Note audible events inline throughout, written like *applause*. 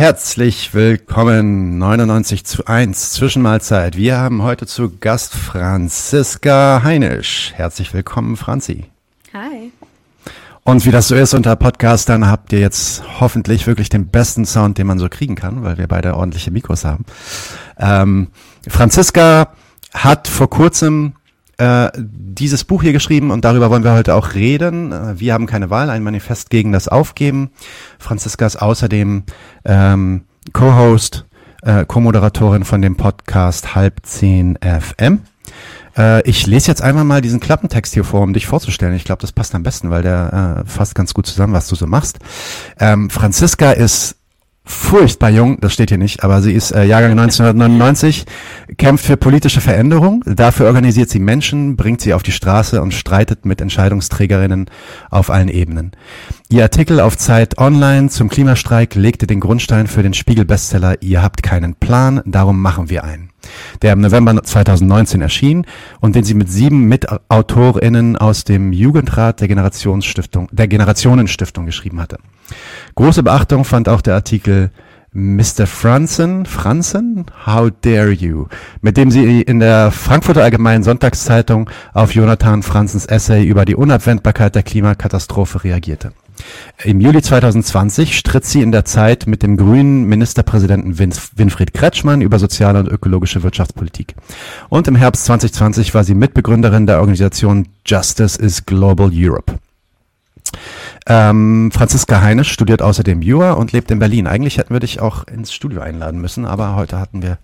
Herzlich willkommen, 99 zu 1, Zwischenmahlzeit. Wir haben heute zu Gast Franziska Heinisch. Herzlich willkommen, Franzi. Hi. Und wie das so ist unter Podcastern, habt ihr jetzt hoffentlich wirklich den besten Sound, den man so kriegen kann, weil wir beide ordentliche Mikros haben. Ähm, Franziska hat vor kurzem äh, dieses Buch hier geschrieben und darüber wollen wir heute auch reden. Äh, wir haben keine Wahl, ein Manifest gegen das Aufgeben. Franziska ist außerdem ähm, Co-Host, äh, Co-Moderatorin von dem Podcast Halb 10 FM. Äh, ich lese jetzt einmal mal diesen Klappentext hier vor, um dich vorzustellen. Ich glaube, das passt am besten, weil der äh, fasst ganz gut zusammen, was du so machst. Ähm, Franziska ist furchtbar jung, das steht hier nicht, aber sie ist äh, Jahrgang 1999, kämpft für politische Veränderung, dafür organisiert sie Menschen, bringt sie auf die Straße und streitet mit Entscheidungsträgerinnen auf allen Ebenen. Ihr Artikel auf Zeit Online zum Klimastreik legte den Grundstein für den Spiegel-Bestseller Ihr habt keinen Plan, darum machen wir einen der im November 2019 erschien und den sie mit sieben MitautorInnen aus dem Jugendrat der Generationsstiftung, der Generationenstiftung geschrieben hatte. Große Beachtung fand auch der Artikel Mr. Franzen, Franzen, how dare you, mit dem sie in der Frankfurter Allgemeinen Sonntagszeitung auf Jonathan Franzens Essay über die Unabwendbarkeit der Klimakatastrophe reagierte. Im Juli 2020 stritt sie in der Zeit mit dem grünen Ministerpräsidenten Winfried Kretschmann über soziale und ökologische Wirtschaftspolitik. Und im Herbst 2020 war sie Mitbegründerin der Organisation Justice is Global Europe. Ähm, Franziska Heinisch studiert außerdem Jura und lebt in Berlin. Eigentlich hätten wir dich auch ins Studio einladen müssen, aber heute hatten wir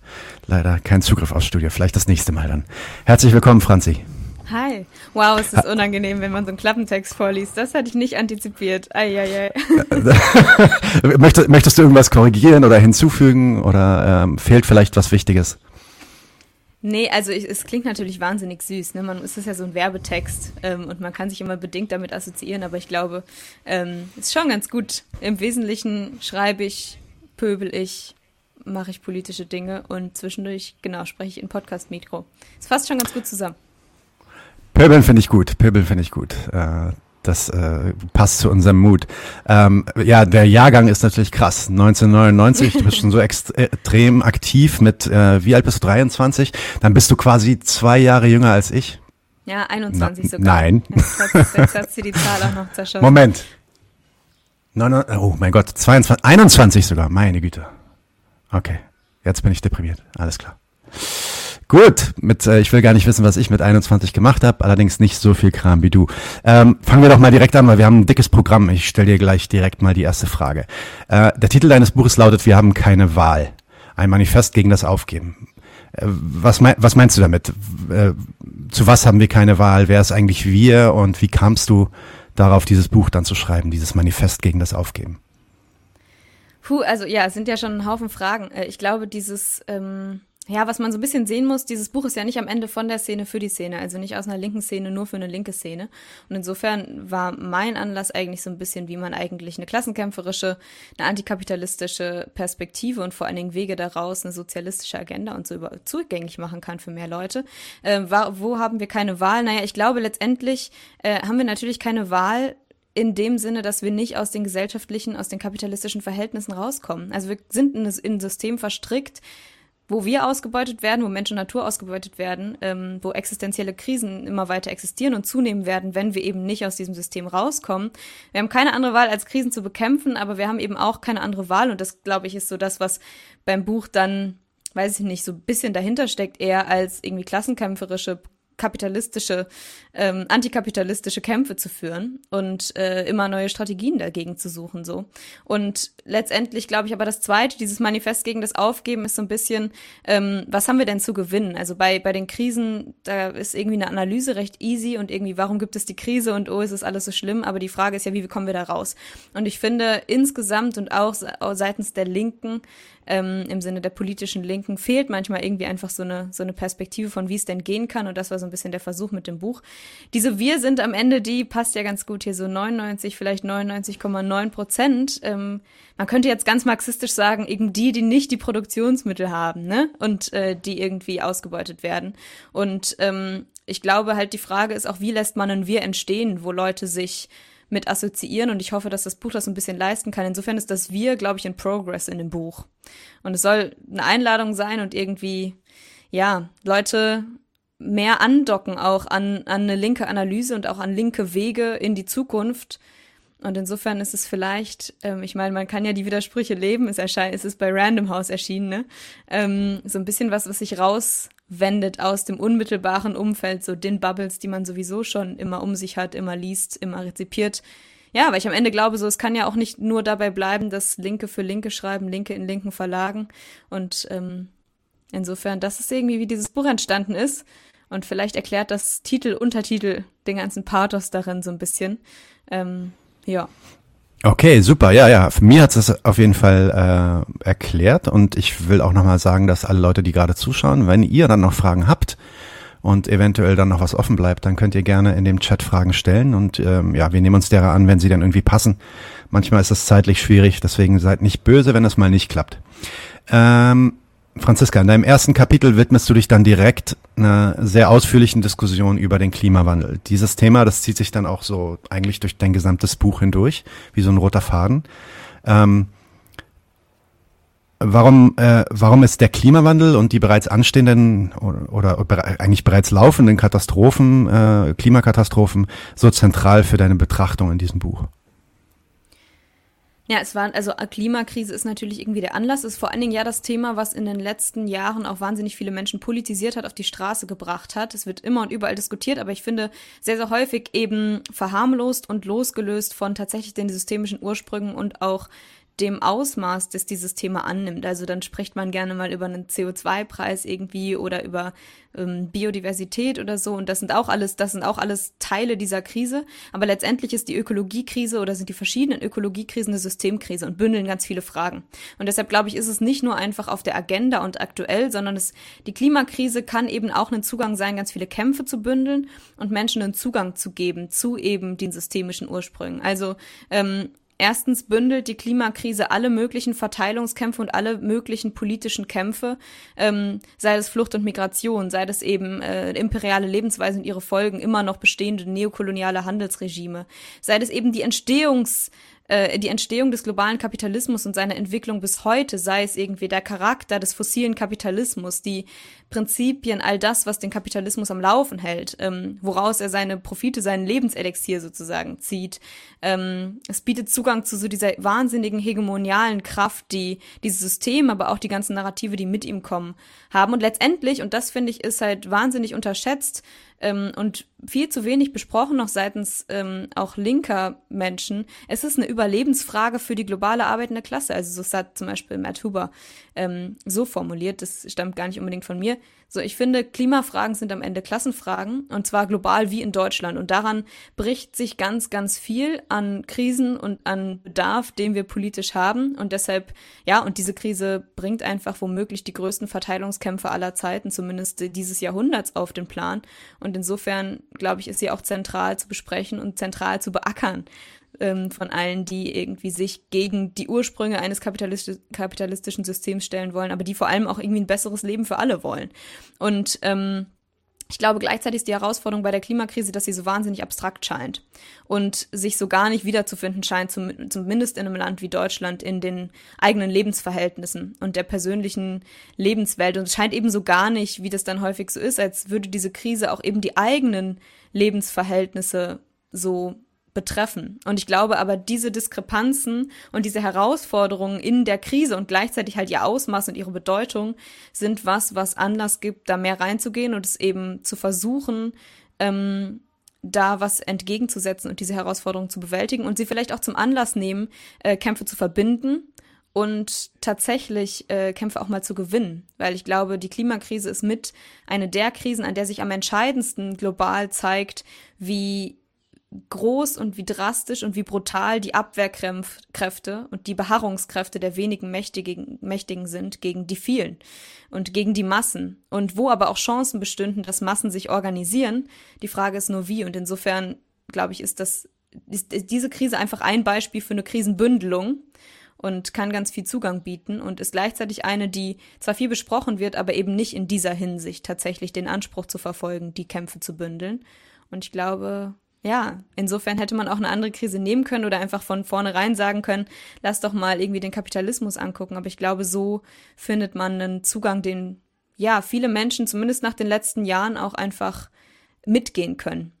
leider keinen Zugriff aufs Studio. Vielleicht das nächste Mal dann. Herzlich willkommen, Franzi. Hi. Wow, es ist unangenehm, wenn man so einen Klappentext vorliest. Das hatte ich nicht antizipiert. Eieiei. *laughs* möchtest, möchtest du irgendwas korrigieren oder hinzufügen oder ähm, fehlt vielleicht was Wichtiges? Nee, also ich, es klingt natürlich wahnsinnig süß. Ne? Man, es ist ja so ein Werbetext ähm, und man kann sich immer bedingt damit assoziieren, aber ich glaube, ähm, ist schon ganz gut. Im Wesentlichen schreibe ich, pöbel ich, mache ich politische Dinge und zwischendurch, genau, spreche ich in Podcast-Mikro. Es fasst schon ganz gut zusammen. Pöbeln finde ich gut. Pöbeln finde ich gut. Äh, das äh, passt zu unserem Mut. Ähm, ja, der Jahrgang ist natürlich krass. 1999, du bist schon so extrem aktiv mit, äh, wie alt bist du, 23? Dann bist du quasi zwei Jahre jünger als ich. Ja, 21 Na, sogar. Nein. Jetzt hat sie die Zahl auch noch zerschossen. Moment. No, no, oh mein Gott, 22, 21 sogar, meine Güte. Okay, jetzt bin ich deprimiert. Alles klar. Gut, mit äh, ich will gar nicht wissen, was ich mit 21 gemacht habe, allerdings nicht so viel Kram wie du. Ähm, fangen wir doch mal direkt an, weil wir haben ein dickes Programm. Ich stelle dir gleich direkt mal die erste Frage. Äh, der Titel deines Buches lautet Wir haben keine Wahl. Ein Manifest gegen das Aufgeben. Äh, was, mein, was meinst du damit? Äh, zu was haben wir keine Wahl? Wer ist eigentlich wir? Und wie kamst du darauf, dieses Buch dann zu schreiben, dieses Manifest gegen das Aufgeben? Puh, also ja, es sind ja schon ein Haufen Fragen. Äh, ich glaube, dieses ähm ja, was man so ein bisschen sehen muss, dieses Buch ist ja nicht am Ende von der Szene für die Szene, also nicht aus einer linken Szene nur für eine linke Szene. Und insofern war mein Anlass eigentlich so ein bisschen, wie man eigentlich eine klassenkämpferische, eine antikapitalistische Perspektive und vor allen Dingen Wege daraus, eine sozialistische Agenda und so über zugänglich machen kann für mehr Leute. Äh, wo haben wir keine Wahl? Naja, ich glaube letztendlich äh, haben wir natürlich keine Wahl, in dem Sinne, dass wir nicht aus den gesellschaftlichen, aus den kapitalistischen Verhältnissen rauskommen. Also wir sind in ein System verstrickt, wo wir ausgebeutet werden, wo Mensch und Natur ausgebeutet werden, ähm, wo existenzielle Krisen immer weiter existieren und zunehmen werden, wenn wir eben nicht aus diesem System rauskommen. Wir haben keine andere Wahl, als Krisen zu bekämpfen, aber wir haben eben auch keine andere Wahl und das, glaube ich, ist so das, was beim Buch dann, weiß ich nicht, so ein bisschen dahinter steckt, eher als irgendwie klassenkämpferische kapitalistische, ähm, antikapitalistische Kämpfe zu führen und äh, immer neue Strategien dagegen zu suchen so. Und letztendlich glaube ich aber das Zweite, dieses Manifest gegen das Aufgeben ist so ein bisschen, ähm, was haben wir denn zu gewinnen? Also bei bei den Krisen, da ist irgendwie eine Analyse recht easy und irgendwie, warum gibt es die Krise und oh, ist es alles so schlimm? Aber die Frage ist ja, wie kommen wir da raus? Und ich finde insgesamt und auch seitens der Linken ähm, im Sinne der politischen Linken fehlt manchmal irgendwie einfach so eine, so eine Perspektive von, wie es denn gehen kann. Und das war so ein bisschen der Versuch mit dem Buch. Diese Wir sind am Ende, die passt ja ganz gut hier, so 99, vielleicht 99,9 Prozent. Ähm, man könnte jetzt ganz marxistisch sagen, eben die, die nicht die Produktionsmittel haben, ne? Und äh, die irgendwie ausgebeutet werden. Und ähm, ich glaube halt, die Frage ist auch, wie lässt man ein Wir entstehen, wo Leute sich mit assoziieren und ich hoffe, dass das Buch das ein bisschen leisten kann. Insofern ist das Wir, glaube ich, in Progress in dem Buch. Und es soll eine Einladung sein und irgendwie, ja, Leute mehr andocken auch an, an eine linke Analyse und auch an linke Wege in die Zukunft. Und insofern ist es vielleicht, ähm, ich meine, man kann ja die Widersprüche leben, es erscheint, es ist bei Random House erschienen, ne? Ähm, so ein bisschen was, was sich rauswendet aus dem unmittelbaren Umfeld, so den Bubbles, die man sowieso schon immer um sich hat, immer liest, immer rezipiert. Ja, weil ich am Ende glaube, so es kann ja auch nicht nur dabei bleiben, dass Linke für Linke schreiben, Linke in linken Verlagen. Und ähm, insofern, das ist irgendwie, wie dieses Buch entstanden ist. Und vielleicht erklärt das Titel, Untertitel den ganzen Pathos darin so ein bisschen. Ähm, ja. Okay, super. Ja, ja. Für mir hat es auf jeden Fall äh, erklärt und ich will auch nochmal sagen, dass alle Leute, die gerade zuschauen, wenn ihr dann noch Fragen habt und eventuell dann noch was offen bleibt, dann könnt ihr gerne in dem Chat Fragen stellen und ähm, ja, wir nehmen uns derer an, wenn sie dann irgendwie passen. Manchmal ist es zeitlich schwierig, deswegen seid nicht böse, wenn es mal nicht klappt. Ähm, Franziska, in deinem ersten Kapitel widmest du dich dann direkt einer sehr ausführlichen Diskussion über den Klimawandel. Dieses Thema, das zieht sich dann auch so eigentlich durch dein gesamtes Buch hindurch, wie so ein roter Faden. Ähm, warum, äh, warum ist der Klimawandel und die bereits anstehenden oder, oder eigentlich bereits laufenden Katastrophen, äh, Klimakatastrophen so zentral für deine Betrachtung in diesem Buch? Ja, es war, also Klimakrise ist natürlich irgendwie der Anlass, ist vor allen Dingen ja das Thema, was in den letzten Jahren auch wahnsinnig viele Menschen politisiert hat, auf die Straße gebracht hat. Es wird immer und überall diskutiert, aber ich finde sehr, sehr häufig eben verharmlost und losgelöst von tatsächlich den systemischen Ursprüngen und auch dem Ausmaß, das dieses Thema annimmt. Also dann spricht man gerne mal über einen CO2-Preis irgendwie oder über ähm, Biodiversität oder so. Und das sind auch alles, das sind auch alles Teile dieser Krise. Aber letztendlich ist die Ökologiekrise oder sind die verschiedenen Ökologiekrisen eine Systemkrise und bündeln ganz viele Fragen. Und deshalb glaube ich, ist es nicht nur einfach auf der Agenda und aktuell, sondern es, die Klimakrise kann eben auch ein Zugang sein, ganz viele Kämpfe zu bündeln und Menschen einen Zugang zu geben zu eben den systemischen Ursprüngen. Also ähm, Erstens bündelt die Klimakrise alle möglichen Verteilungskämpfe und alle möglichen politischen Kämpfe, ähm, sei es Flucht und Migration, sei es eben äh, imperiale Lebensweise und ihre Folgen, immer noch bestehende neokoloniale Handelsregime, sei es eben die Entstehungs äh, die Entstehung des globalen Kapitalismus und seine Entwicklung bis heute, sei es irgendwie der Charakter des fossilen Kapitalismus, die Prinzipien, all das, was den Kapitalismus am Laufen hält, ähm, woraus er seine Profite, seinen Lebenselixier sozusagen zieht. Ähm, es bietet Zugang zu so dieser wahnsinnigen hegemonialen Kraft, die dieses System, aber auch die ganzen Narrative, die mit ihm kommen, haben. Und letztendlich, und das finde ich, ist halt wahnsinnig unterschätzt, ähm, und viel zu wenig besprochen, noch seitens ähm, auch linker Menschen. Es ist eine Überlebensfrage für die globale arbeitende Klasse. Also so hat zum Beispiel Matt Huber ähm, so formuliert, das stammt gar nicht unbedingt von mir. So, ich finde, Klimafragen sind am Ende Klassenfragen und zwar global wie in Deutschland. Und daran bricht sich ganz, ganz viel an Krisen und an Bedarf, den wir politisch haben. Und deshalb, ja, und diese Krise bringt einfach womöglich die größten Verteilungskämpfe aller Zeiten, zumindest dieses Jahrhunderts, auf den Plan. Und insofern, glaube ich, ist sie auch zentral zu besprechen und zentral zu beackern ähm, von allen, die irgendwie sich gegen die Ursprünge eines kapitalistisch, kapitalistischen Systems stellen wollen, aber die vor allem auch irgendwie ein besseres Leben für alle wollen. Und ähm, ich glaube, gleichzeitig ist die Herausforderung bei der Klimakrise, dass sie so wahnsinnig abstrakt scheint und sich so gar nicht wiederzufinden scheint, zum, zumindest in einem Land wie Deutschland, in den eigenen Lebensverhältnissen und der persönlichen Lebenswelt. Und es scheint eben so gar nicht, wie das dann häufig so ist, als würde diese Krise auch eben die eigenen Lebensverhältnisse so betreffen. Und ich glaube aber, diese Diskrepanzen und diese Herausforderungen in der Krise und gleichzeitig halt ihr Ausmaß und ihre Bedeutung sind was, was Anlass gibt, da mehr reinzugehen und es eben zu versuchen, ähm, da was entgegenzusetzen und diese Herausforderungen zu bewältigen und sie vielleicht auch zum Anlass nehmen, äh, Kämpfe zu verbinden und tatsächlich äh, Kämpfe auch mal zu gewinnen, weil ich glaube, die Klimakrise ist mit eine der Krisen, an der sich am entscheidendsten global zeigt, wie groß und wie drastisch und wie brutal die Abwehrkräfte und die Beharrungskräfte der wenigen Mächtigen, Mächtigen sind gegen die vielen und gegen die Massen. Und wo aber auch Chancen bestünden, dass Massen sich organisieren. Die Frage ist nur wie. Und insofern, glaube ich, ist das, ist diese Krise einfach ein Beispiel für eine Krisenbündelung und kann ganz viel Zugang bieten und ist gleichzeitig eine, die zwar viel besprochen wird, aber eben nicht in dieser Hinsicht tatsächlich den Anspruch zu verfolgen, die Kämpfe zu bündeln. Und ich glaube, ja, insofern hätte man auch eine andere Krise nehmen können oder einfach von vornherein sagen können, lass doch mal irgendwie den Kapitalismus angucken. Aber ich glaube, so findet man einen Zugang, den ja viele Menschen zumindest nach den letzten Jahren auch einfach mitgehen können.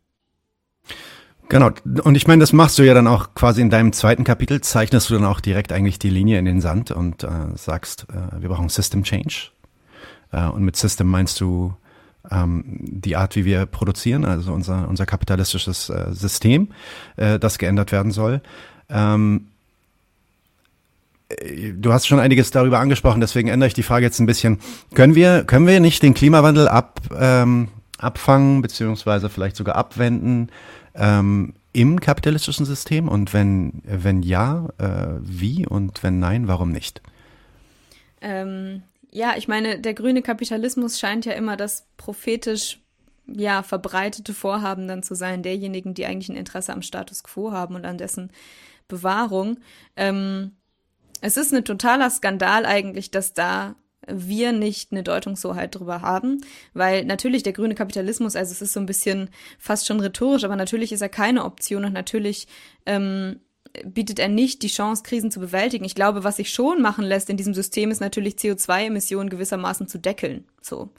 Genau, und ich meine, das machst du ja dann auch quasi in deinem zweiten Kapitel, zeichnest du dann auch direkt eigentlich die Linie in den Sand und äh, sagst, äh, wir brauchen System Change. Äh, und mit System meinst du ähm, die Art, wie wir produzieren, also unser, unser kapitalistisches äh, System, äh, das geändert werden soll. Ähm, äh, Du hast schon einiges darüber angesprochen, deswegen ändere ich die Frage jetzt ein bisschen. Können wir, können wir nicht den Klimawandel ab, ähm, abfangen, beziehungsweise vielleicht sogar abwenden ähm, im kapitalistischen System? Und wenn, wenn ja, äh, wie? Und wenn nein, warum nicht? Ähm, ja, ich meine, der grüne Kapitalismus scheint ja immer das prophetisch ja verbreitete Vorhaben dann zu sein, derjenigen, die eigentlich ein Interesse am Status quo haben und an dessen Bewahrung. Ähm, es ist ein totaler Skandal eigentlich, dass da wir nicht eine Deutungshoheit drüber haben, weil natürlich der grüne Kapitalismus, also es ist so ein bisschen fast schon rhetorisch, aber natürlich ist er keine Option und natürlich ähm, bietet er nicht die Chance, Krisen zu bewältigen. Ich glaube, was sich schon machen lässt in diesem System, ist natürlich CO2-Emissionen gewissermaßen zu deckeln. So.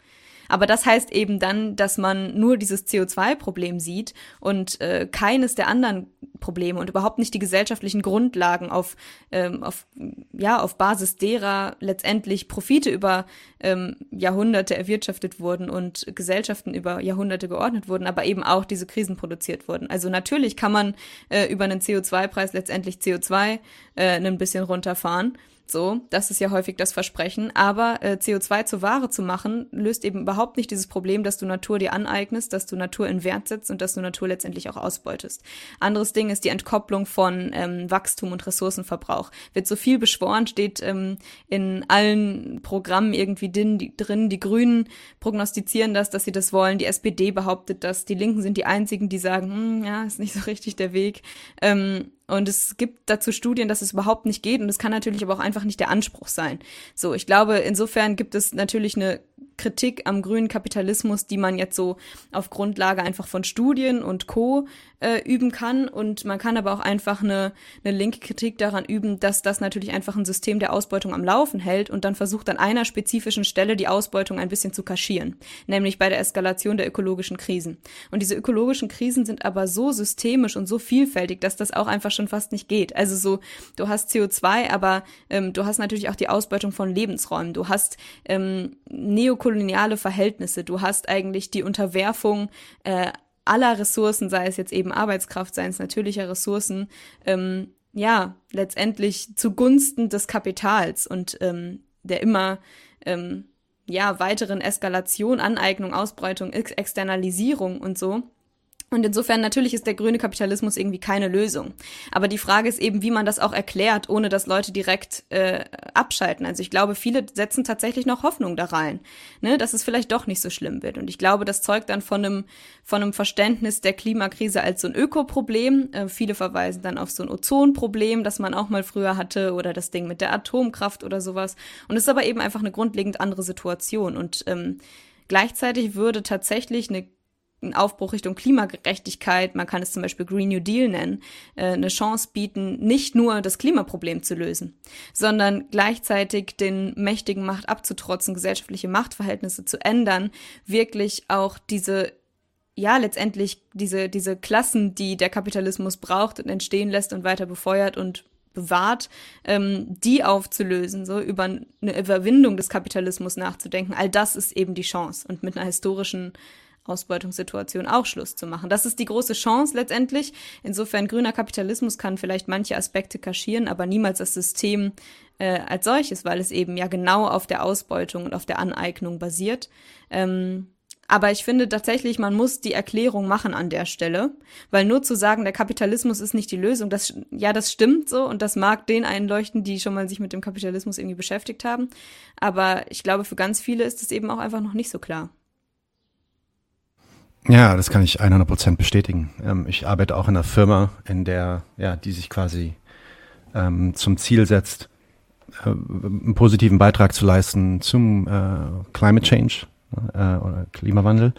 Aber das heißt eben dann, dass man nur dieses CO2-Problem sieht und äh, keines der anderen Probleme und überhaupt nicht die gesellschaftlichen Grundlagen auf, ähm, auf, ja, auf Basis derer letztendlich Profite über ähm, Jahrhunderte erwirtschaftet wurden und Gesellschaften über Jahrhunderte geordnet wurden, aber eben auch diese Krisen produziert wurden. Also natürlich kann man äh, über einen CO2-Preis letztendlich CO2 äh, ein bisschen runterfahren. So, das ist ja häufig das Versprechen. Aber äh, CO2 zur Ware zu machen, löst eben überhaupt nicht dieses Problem, dass du Natur dir aneignest, dass du Natur in Wert setzt und dass du Natur letztendlich auch ausbeutest. Anderes Ding ist die Entkopplung von ähm, Wachstum und Ressourcenverbrauch. Wird so viel beschworen, steht ähm, in allen Programmen irgendwie drin die, drin. die Grünen prognostizieren das, dass sie das wollen. Die SPD behauptet das. Die Linken sind die einzigen, die sagen, hm, ja, ist nicht so richtig der Weg. Ähm, und es gibt dazu Studien, dass es überhaupt nicht geht. Und es kann natürlich aber auch einfach nicht der Anspruch sein. So, ich glaube, insofern gibt es natürlich eine Kritik am grünen Kapitalismus, die man jetzt so auf Grundlage einfach von Studien und Co. Äh, üben kann. Und man kann aber auch einfach eine, eine linke Kritik daran üben, dass das natürlich einfach ein System der Ausbeutung am Laufen hält und dann versucht an einer spezifischen Stelle die Ausbeutung ein bisschen zu kaschieren, nämlich bei der Eskalation der ökologischen Krisen. Und diese ökologischen Krisen sind aber so systemisch und so vielfältig, dass das auch einfach schon fast nicht geht. Also so, du hast CO2, aber ähm, du hast natürlich auch die Ausbeutung von Lebensräumen. Du hast ähm, neokoloniale Verhältnisse. Du hast eigentlich die Unterwerfung äh, aller Ressourcen, sei es jetzt eben Arbeitskraft, sei es natürlicher Ressourcen, ähm, ja, letztendlich zugunsten des Kapitals und ähm, der immer ähm, ja weiteren Eskalation, Aneignung, Ausbreitung, Ex Externalisierung und so. Und insofern natürlich ist der grüne Kapitalismus irgendwie keine Lösung. Aber die Frage ist eben, wie man das auch erklärt, ohne dass Leute direkt äh, abschalten. Also ich glaube, viele setzen tatsächlich noch Hoffnung da rein, ne, dass es vielleicht doch nicht so schlimm wird. Und ich glaube, das zeugt dann von einem von einem Verständnis der Klimakrise als so ein Ökoproblem. Äh, viele verweisen dann auf so ein Ozonproblem, das man auch mal früher hatte, oder das Ding mit der Atomkraft oder sowas. Und es ist aber eben einfach eine grundlegend andere Situation. Und ähm, gleichzeitig würde tatsächlich eine ein Aufbruch Richtung Klimagerechtigkeit, man kann es zum Beispiel Green New Deal nennen, äh, eine Chance bieten, nicht nur das Klimaproblem zu lösen, sondern gleichzeitig den mächtigen Macht abzutrotzen, gesellschaftliche Machtverhältnisse zu ändern, wirklich auch diese ja, letztendlich diese, diese Klassen, die der Kapitalismus braucht und entstehen lässt und weiter befeuert und bewahrt, ähm, die aufzulösen, so über eine Überwindung des Kapitalismus nachzudenken. All das ist eben die Chance und mit einer historischen Ausbeutungssituation auch Schluss zu machen. Das ist die große Chance letztendlich. Insofern grüner Kapitalismus kann vielleicht manche Aspekte kaschieren, aber niemals das System äh, als solches, weil es eben ja genau auf der Ausbeutung und auf der Aneignung basiert. Ähm, aber ich finde tatsächlich, man muss die Erklärung machen an der Stelle, weil nur zu sagen, der Kapitalismus ist nicht die Lösung, das, ja, das stimmt so und das mag den einleuchten, die schon mal sich mit dem Kapitalismus irgendwie beschäftigt haben. Aber ich glaube, für ganz viele ist es eben auch einfach noch nicht so klar. Ja, das kann ich 100 Prozent bestätigen. Ähm, ich arbeite auch in einer Firma, in der, ja, die sich quasi ähm, zum Ziel setzt, äh, einen positiven Beitrag zu leisten zum äh, Climate Change äh, oder Klimawandel.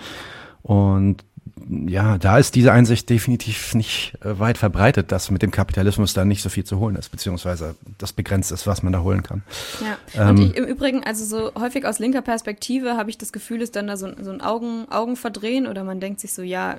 Und ja, da ist diese Einsicht definitiv nicht äh, weit verbreitet, dass mit dem Kapitalismus da nicht so viel zu holen ist, beziehungsweise das begrenzt ist, was man da holen kann. Ja. Ähm, und ich, im Übrigen, also so häufig aus linker Perspektive habe ich das Gefühl, ist dann da so, so ein Augen, Augenverdrehen oder man denkt sich so, ja,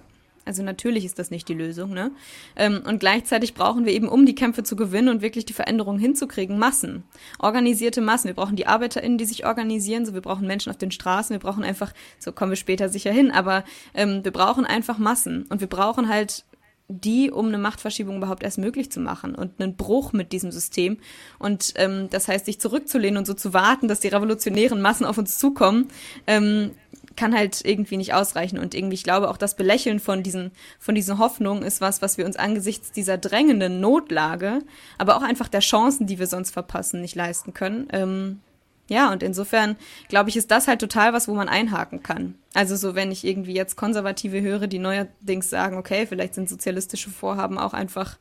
also natürlich ist das nicht die Lösung, ne? Ähm, und gleichzeitig brauchen wir eben, um die Kämpfe zu gewinnen und wirklich die Veränderungen hinzukriegen, Massen. Organisierte Massen. Wir brauchen die ArbeiterInnen, die sich organisieren, so wir brauchen Menschen auf den Straßen, wir brauchen einfach, so kommen wir später sicher hin, aber ähm, wir brauchen einfach Massen. Und wir brauchen halt die, um eine Machtverschiebung überhaupt erst möglich zu machen und einen Bruch mit diesem System. Und ähm, das heißt, sich zurückzulehnen und so zu warten, dass die revolutionären Massen auf uns zukommen, ähm, kann halt irgendwie nicht ausreichen. Und irgendwie, ich glaube, auch das Belächeln von diesen, von diesen Hoffnungen ist was, was wir uns angesichts dieser drängenden Notlage, aber auch einfach der Chancen, die wir sonst verpassen, nicht leisten können. Ähm, ja, und insofern, glaube ich, ist das halt total was, wo man einhaken kann. Also so, wenn ich irgendwie jetzt Konservative höre, die neuerdings sagen, okay, vielleicht sind sozialistische Vorhaben auch einfach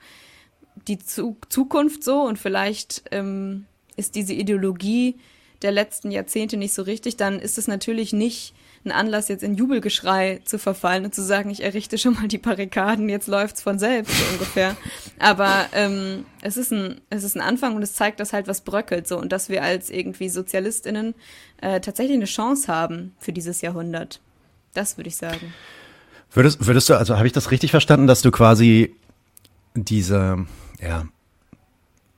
die Zu Zukunft so und vielleicht ähm, ist diese Ideologie der letzten Jahrzehnte nicht so richtig, dann ist es natürlich nicht ein Anlass, jetzt in Jubelgeschrei zu verfallen und zu sagen, ich errichte schon mal die Barrikaden, jetzt läuft's von selbst so ungefähr. Aber ähm, es ist ein es ist ein Anfang und es zeigt, dass halt was bröckelt so und dass wir als irgendwie Sozialistinnen äh, tatsächlich eine Chance haben für dieses Jahrhundert. Das würde ich sagen. Würdest, würdest du, also habe ich das richtig verstanden, dass du quasi diese, ja,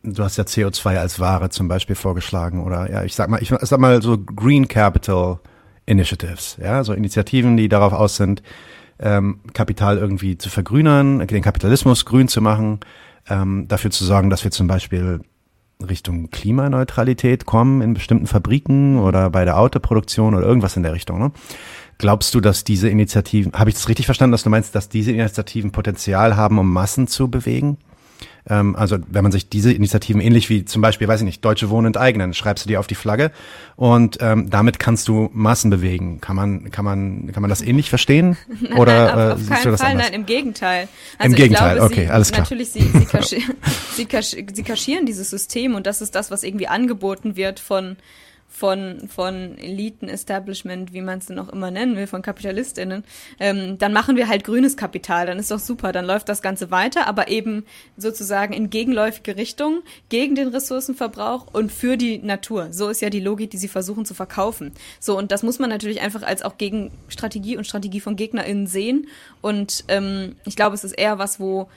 du hast ja CO2 als Ware zum Beispiel vorgeschlagen oder ja, ich sag mal, ich sag mal so Green Capital Initiatives, ja, so Initiativen, die darauf aus sind, ähm, Kapital irgendwie zu vergrünern, den Kapitalismus grün zu machen, ähm, dafür zu sorgen, dass wir zum Beispiel Richtung Klimaneutralität kommen in bestimmten Fabriken oder bei der Autoproduktion oder irgendwas in der Richtung. Ne? Glaubst du, dass diese Initiativen, habe ich das richtig verstanden, dass du meinst, dass diese Initiativen Potenzial haben, um Massen zu bewegen? Ähm, also wenn man sich diese Initiativen ähnlich wie zum Beispiel, weiß ich nicht, Deutsche Wohnen enteignen, schreibst du die auf die Flagge und ähm, damit kannst du Massen bewegen. Kann man, kann man, kann man das ähnlich verstehen? *laughs* Nein, Oder nein, auf, äh, auf siehst du das Fall, anders? Nein, im Gegenteil. Also Im Gegenteil, glaube, okay, sie, alles klar. Natürlich, sie, sie, *laughs* kaschieren, sie, kaschieren, sie kaschieren dieses System und das ist das, was irgendwie angeboten wird von von, von Eliten-Establishment, wie man es denn auch immer nennen will, von KapitalistInnen, ähm, dann machen wir halt grünes Kapital, dann ist doch super, dann läuft das Ganze weiter, aber eben sozusagen in gegenläufige Richtung, gegen den Ressourcenverbrauch und für die Natur. So ist ja die Logik, die sie versuchen zu verkaufen. So, und das muss man natürlich einfach als auch Gegenstrategie und Strategie von GegnerInnen sehen. Und ähm, ich glaube, es ist eher was, wo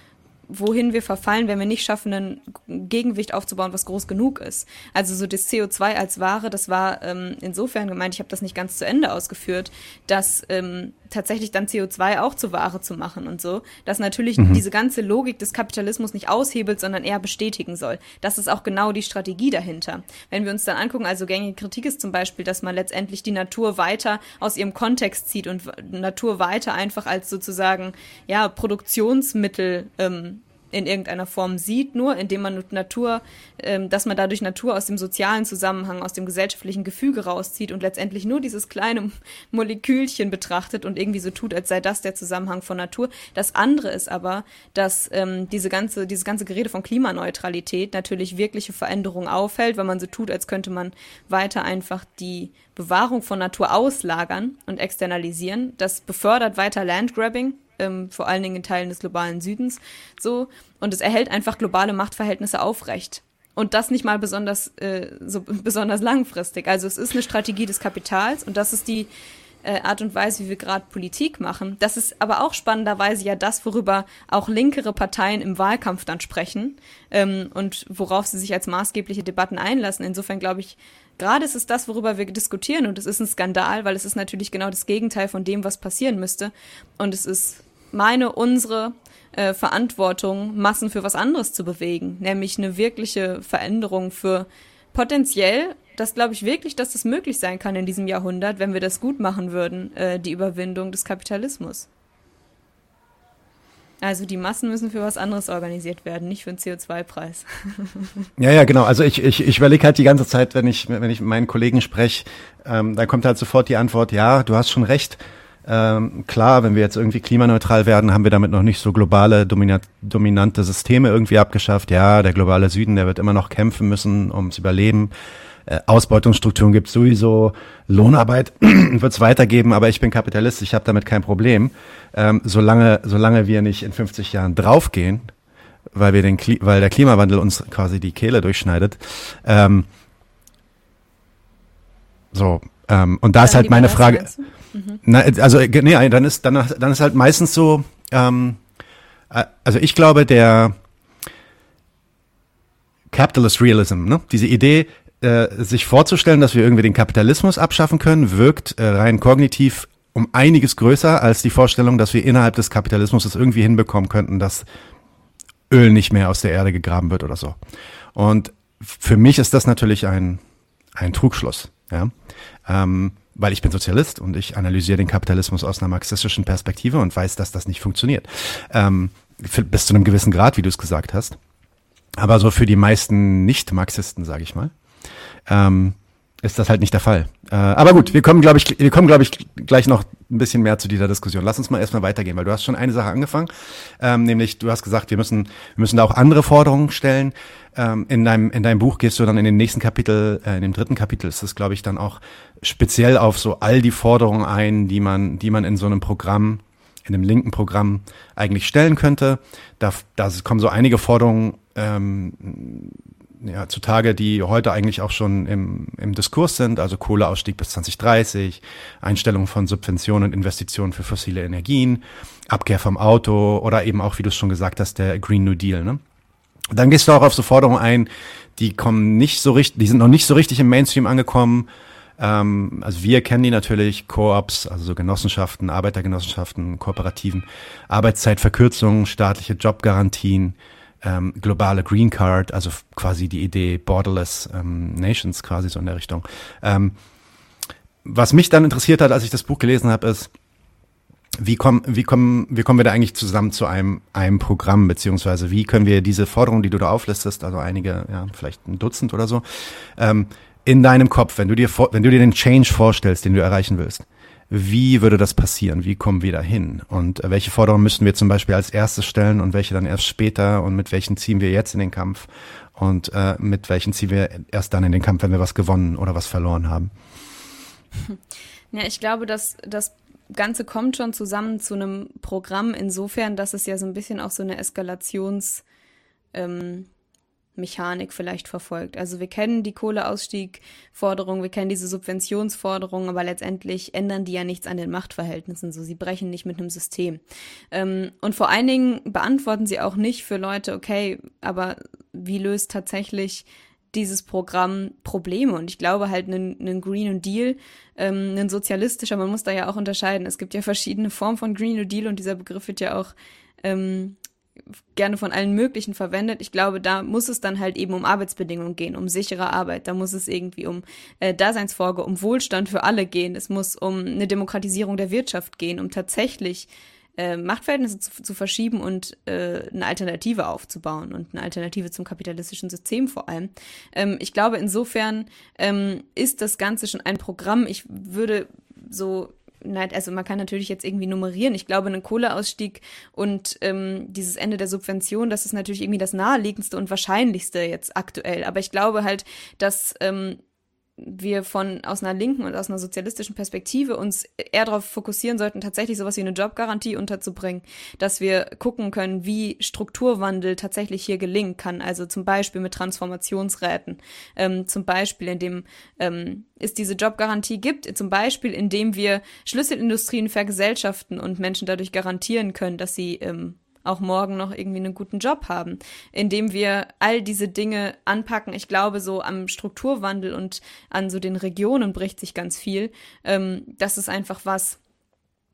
wohin wir verfallen, wenn wir nicht schaffen, ein Gegengewicht aufzubauen, was groß genug ist. Also so das CO2 als Ware, das war ähm, insofern gemeint, ich habe das nicht ganz zu Ende ausgeführt, dass ähm, tatsächlich dann CO2 auch zur Ware zu machen und so, dass natürlich mhm. diese ganze Logik des Kapitalismus nicht aushebelt, sondern eher bestätigen soll. Das ist auch genau die Strategie dahinter. Wenn wir uns dann angucken, also gängige Kritik ist zum Beispiel, dass man letztendlich die Natur weiter aus ihrem Kontext zieht und Natur weiter einfach als sozusagen ja Produktionsmittel ähm, in irgendeiner Form sieht, nur indem man Natur, ähm, dass man dadurch Natur aus dem sozialen Zusammenhang, aus dem gesellschaftlichen Gefüge rauszieht und letztendlich nur dieses kleine *laughs* Molekülchen betrachtet und irgendwie so tut, als sei das der Zusammenhang von Natur. Das andere ist aber, dass ähm, diese ganze, dieses ganze Gerede von Klimaneutralität natürlich wirkliche Veränderungen aufhält, weil man so tut, als könnte man weiter einfach die Bewahrung von Natur auslagern und externalisieren. Das befördert weiter Landgrabbing, ähm, vor allen Dingen in Teilen des globalen Südens so. Und es erhält einfach globale Machtverhältnisse aufrecht. Und das nicht mal besonders, äh, so *laughs* besonders langfristig. Also es ist eine Strategie des Kapitals und das ist die äh, Art und Weise, wie wir gerade Politik machen. Das ist aber auch spannenderweise ja das, worüber auch linkere Parteien im Wahlkampf dann sprechen ähm, und worauf sie sich als maßgebliche Debatten einlassen. Insofern glaube ich, gerade ist es das, worüber wir diskutieren und es ist ein Skandal, weil es ist natürlich genau das Gegenteil von dem, was passieren müsste. Und es ist meine, unsere äh, Verantwortung, Massen für was anderes zu bewegen, nämlich eine wirkliche Veränderung für potenziell, das glaube ich wirklich, dass das möglich sein kann in diesem Jahrhundert, wenn wir das gut machen würden, äh, die Überwindung des Kapitalismus. Also die Massen müssen für was anderes organisiert werden, nicht für einen CO2-Preis. *laughs* ja, ja, genau. Also ich, ich, ich überlege halt die ganze Zeit, wenn ich, wenn ich mit meinen Kollegen spreche, ähm, dann kommt halt sofort die Antwort, ja, du hast schon recht. Ähm, klar, wenn wir jetzt irgendwie klimaneutral werden, haben wir damit noch nicht so globale, dominant, dominante Systeme irgendwie abgeschafft. Ja, der globale Süden, der wird immer noch kämpfen müssen ums Überleben. äh, Ausbeutungsstrukturen gibt sowieso, Lohnarbeit *clears throat* wird es weitergeben, aber ich bin Kapitalist, ich habe damit kein Problem. Ähm, solange, solange wir nicht in 50 Jahren draufgehen, weil wir den, weil der Klimawandel uns quasi die Kehle durchschneidet. Ähm, so, ähm, und da ist halt meine Frage. Na, also, nee, dann ist, dann, dann ist halt meistens so, ähm, äh, also ich glaube, der Capitalist Realism, ne? diese Idee, äh, sich vorzustellen, dass wir irgendwie den Kapitalismus abschaffen können, wirkt äh, rein kognitiv um einiges größer als die Vorstellung, dass wir innerhalb des Kapitalismus es irgendwie hinbekommen könnten, dass Öl nicht mehr aus der Erde gegraben wird oder so. Und für mich ist das natürlich ein, ein Trugschluss. Ja? Ähm, weil ich bin Sozialist und ich analysiere den Kapitalismus aus einer marxistischen Perspektive und weiß, dass das nicht funktioniert. Ähm, bis zu einem gewissen Grad, wie du es gesagt hast. Aber so für die meisten Nicht-Marxisten, sage ich mal, ähm, ist das halt nicht der Fall. Äh, aber gut, wir kommen, glaube ich, wir kommen, glaube ich, gleich noch ein bisschen mehr zu dieser Diskussion. Lass uns mal erstmal weitergehen, weil du hast schon eine Sache angefangen, ähm, nämlich du hast gesagt, wir müssen, wir müssen da auch andere Forderungen stellen. Ähm, in deinem in deinem Buch gehst du dann in den nächsten Kapitel, äh, in dem dritten Kapitel ist es, glaube ich, dann auch speziell auf so all die Forderungen ein, die man, die man in so einem Programm, in einem linken Programm eigentlich stellen könnte. Da, da kommen so einige Forderungen ähm, ja, zutage, die heute eigentlich auch schon im, im Diskurs sind, also Kohleausstieg bis 2030, Einstellung von Subventionen und Investitionen für fossile Energien, Abkehr vom Auto oder eben auch, wie du es schon gesagt hast, der Green New Deal. Ne? Dann gehst du auch auf so Forderungen ein, die kommen nicht so richtig, die sind noch nicht so richtig im Mainstream angekommen. Ähm, also wir kennen die natürlich, Koops, also so Genossenschaften, Arbeitergenossenschaften, Kooperativen, Arbeitszeitverkürzungen, staatliche Jobgarantien, ähm, globale Green Card, also quasi die Idee Borderless ähm, Nations quasi so in der Richtung. Ähm, was mich dann interessiert hat, als ich das Buch gelesen habe, ist, wie kommen, wie kommen, wie kommen wir da eigentlich zusammen zu einem, einem Programm, beziehungsweise wie können wir diese Forderungen, die du da auflistest, also einige, ja, vielleicht ein Dutzend oder so, ähm, in deinem Kopf, wenn du dir, wenn du dir den Change vorstellst, den du erreichen willst, wie würde das passieren? Wie kommen wir da hin? Und äh, welche Forderungen müssen wir zum Beispiel als erstes stellen und welche dann erst später und mit welchen ziehen wir jetzt in den Kampf und äh, mit welchen ziehen wir erst dann in den Kampf, wenn wir was gewonnen oder was verloren haben? Ja, ich glaube, dass das Ganze kommt schon zusammen zu einem Programm insofern, dass es ja so ein bisschen auch so eine Eskalations ähm, Mechanik vielleicht verfolgt. Also wir kennen die Kohleausstiegforderung, wir kennen diese Subventionsforderung, aber letztendlich ändern die ja nichts an den Machtverhältnissen. So, sie brechen nicht mit einem System. Ähm, und vor allen Dingen beantworten sie auch nicht für Leute, okay, aber wie löst tatsächlich dieses Programm Probleme. Und ich glaube halt, einen, einen Green New Deal, ähm, ein sozialistischer, man muss da ja auch unterscheiden. Es gibt ja verschiedene Formen von Green New Deal und dieser Begriff wird ja auch ähm, gerne von allen möglichen verwendet. Ich glaube, da muss es dann halt eben um Arbeitsbedingungen gehen, um sichere Arbeit. Da muss es irgendwie um äh, Daseinsvorge, um Wohlstand für alle gehen. Es muss um eine Demokratisierung der Wirtschaft gehen, um tatsächlich äh, Machtverhältnisse zu, zu verschieben und äh, eine Alternative aufzubauen und eine Alternative zum kapitalistischen System vor allem. Ähm, ich glaube, insofern ähm, ist das Ganze schon ein Programm. Ich würde so also man kann natürlich jetzt irgendwie nummerieren. Ich glaube, ein Kohleausstieg und ähm, dieses Ende der Subvention, das ist natürlich irgendwie das naheliegendste und wahrscheinlichste jetzt aktuell. Aber ich glaube halt, dass ähm, wir von aus einer linken und aus einer sozialistischen Perspektive uns eher darauf fokussieren sollten, tatsächlich sowas wie eine Jobgarantie unterzubringen, dass wir gucken können, wie Strukturwandel tatsächlich hier gelingen kann. Also zum Beispiel mit Transformationsräten, ähm, zum Beispiel indem ähm, es diese Jobgarantie gibt, zum Beispiel indem wir Schlüsselindustrien vergesellschaften und Menschen dadurch garantieren können, dass sie ähm, auch morgen noch irgendwie einen guten Job haben, indem wir all diese Dinge anpacken. Ich glaube, so am Strukturwandel und an so den Regionen bricht sich ganz viel. Ähm, das ist einfach was,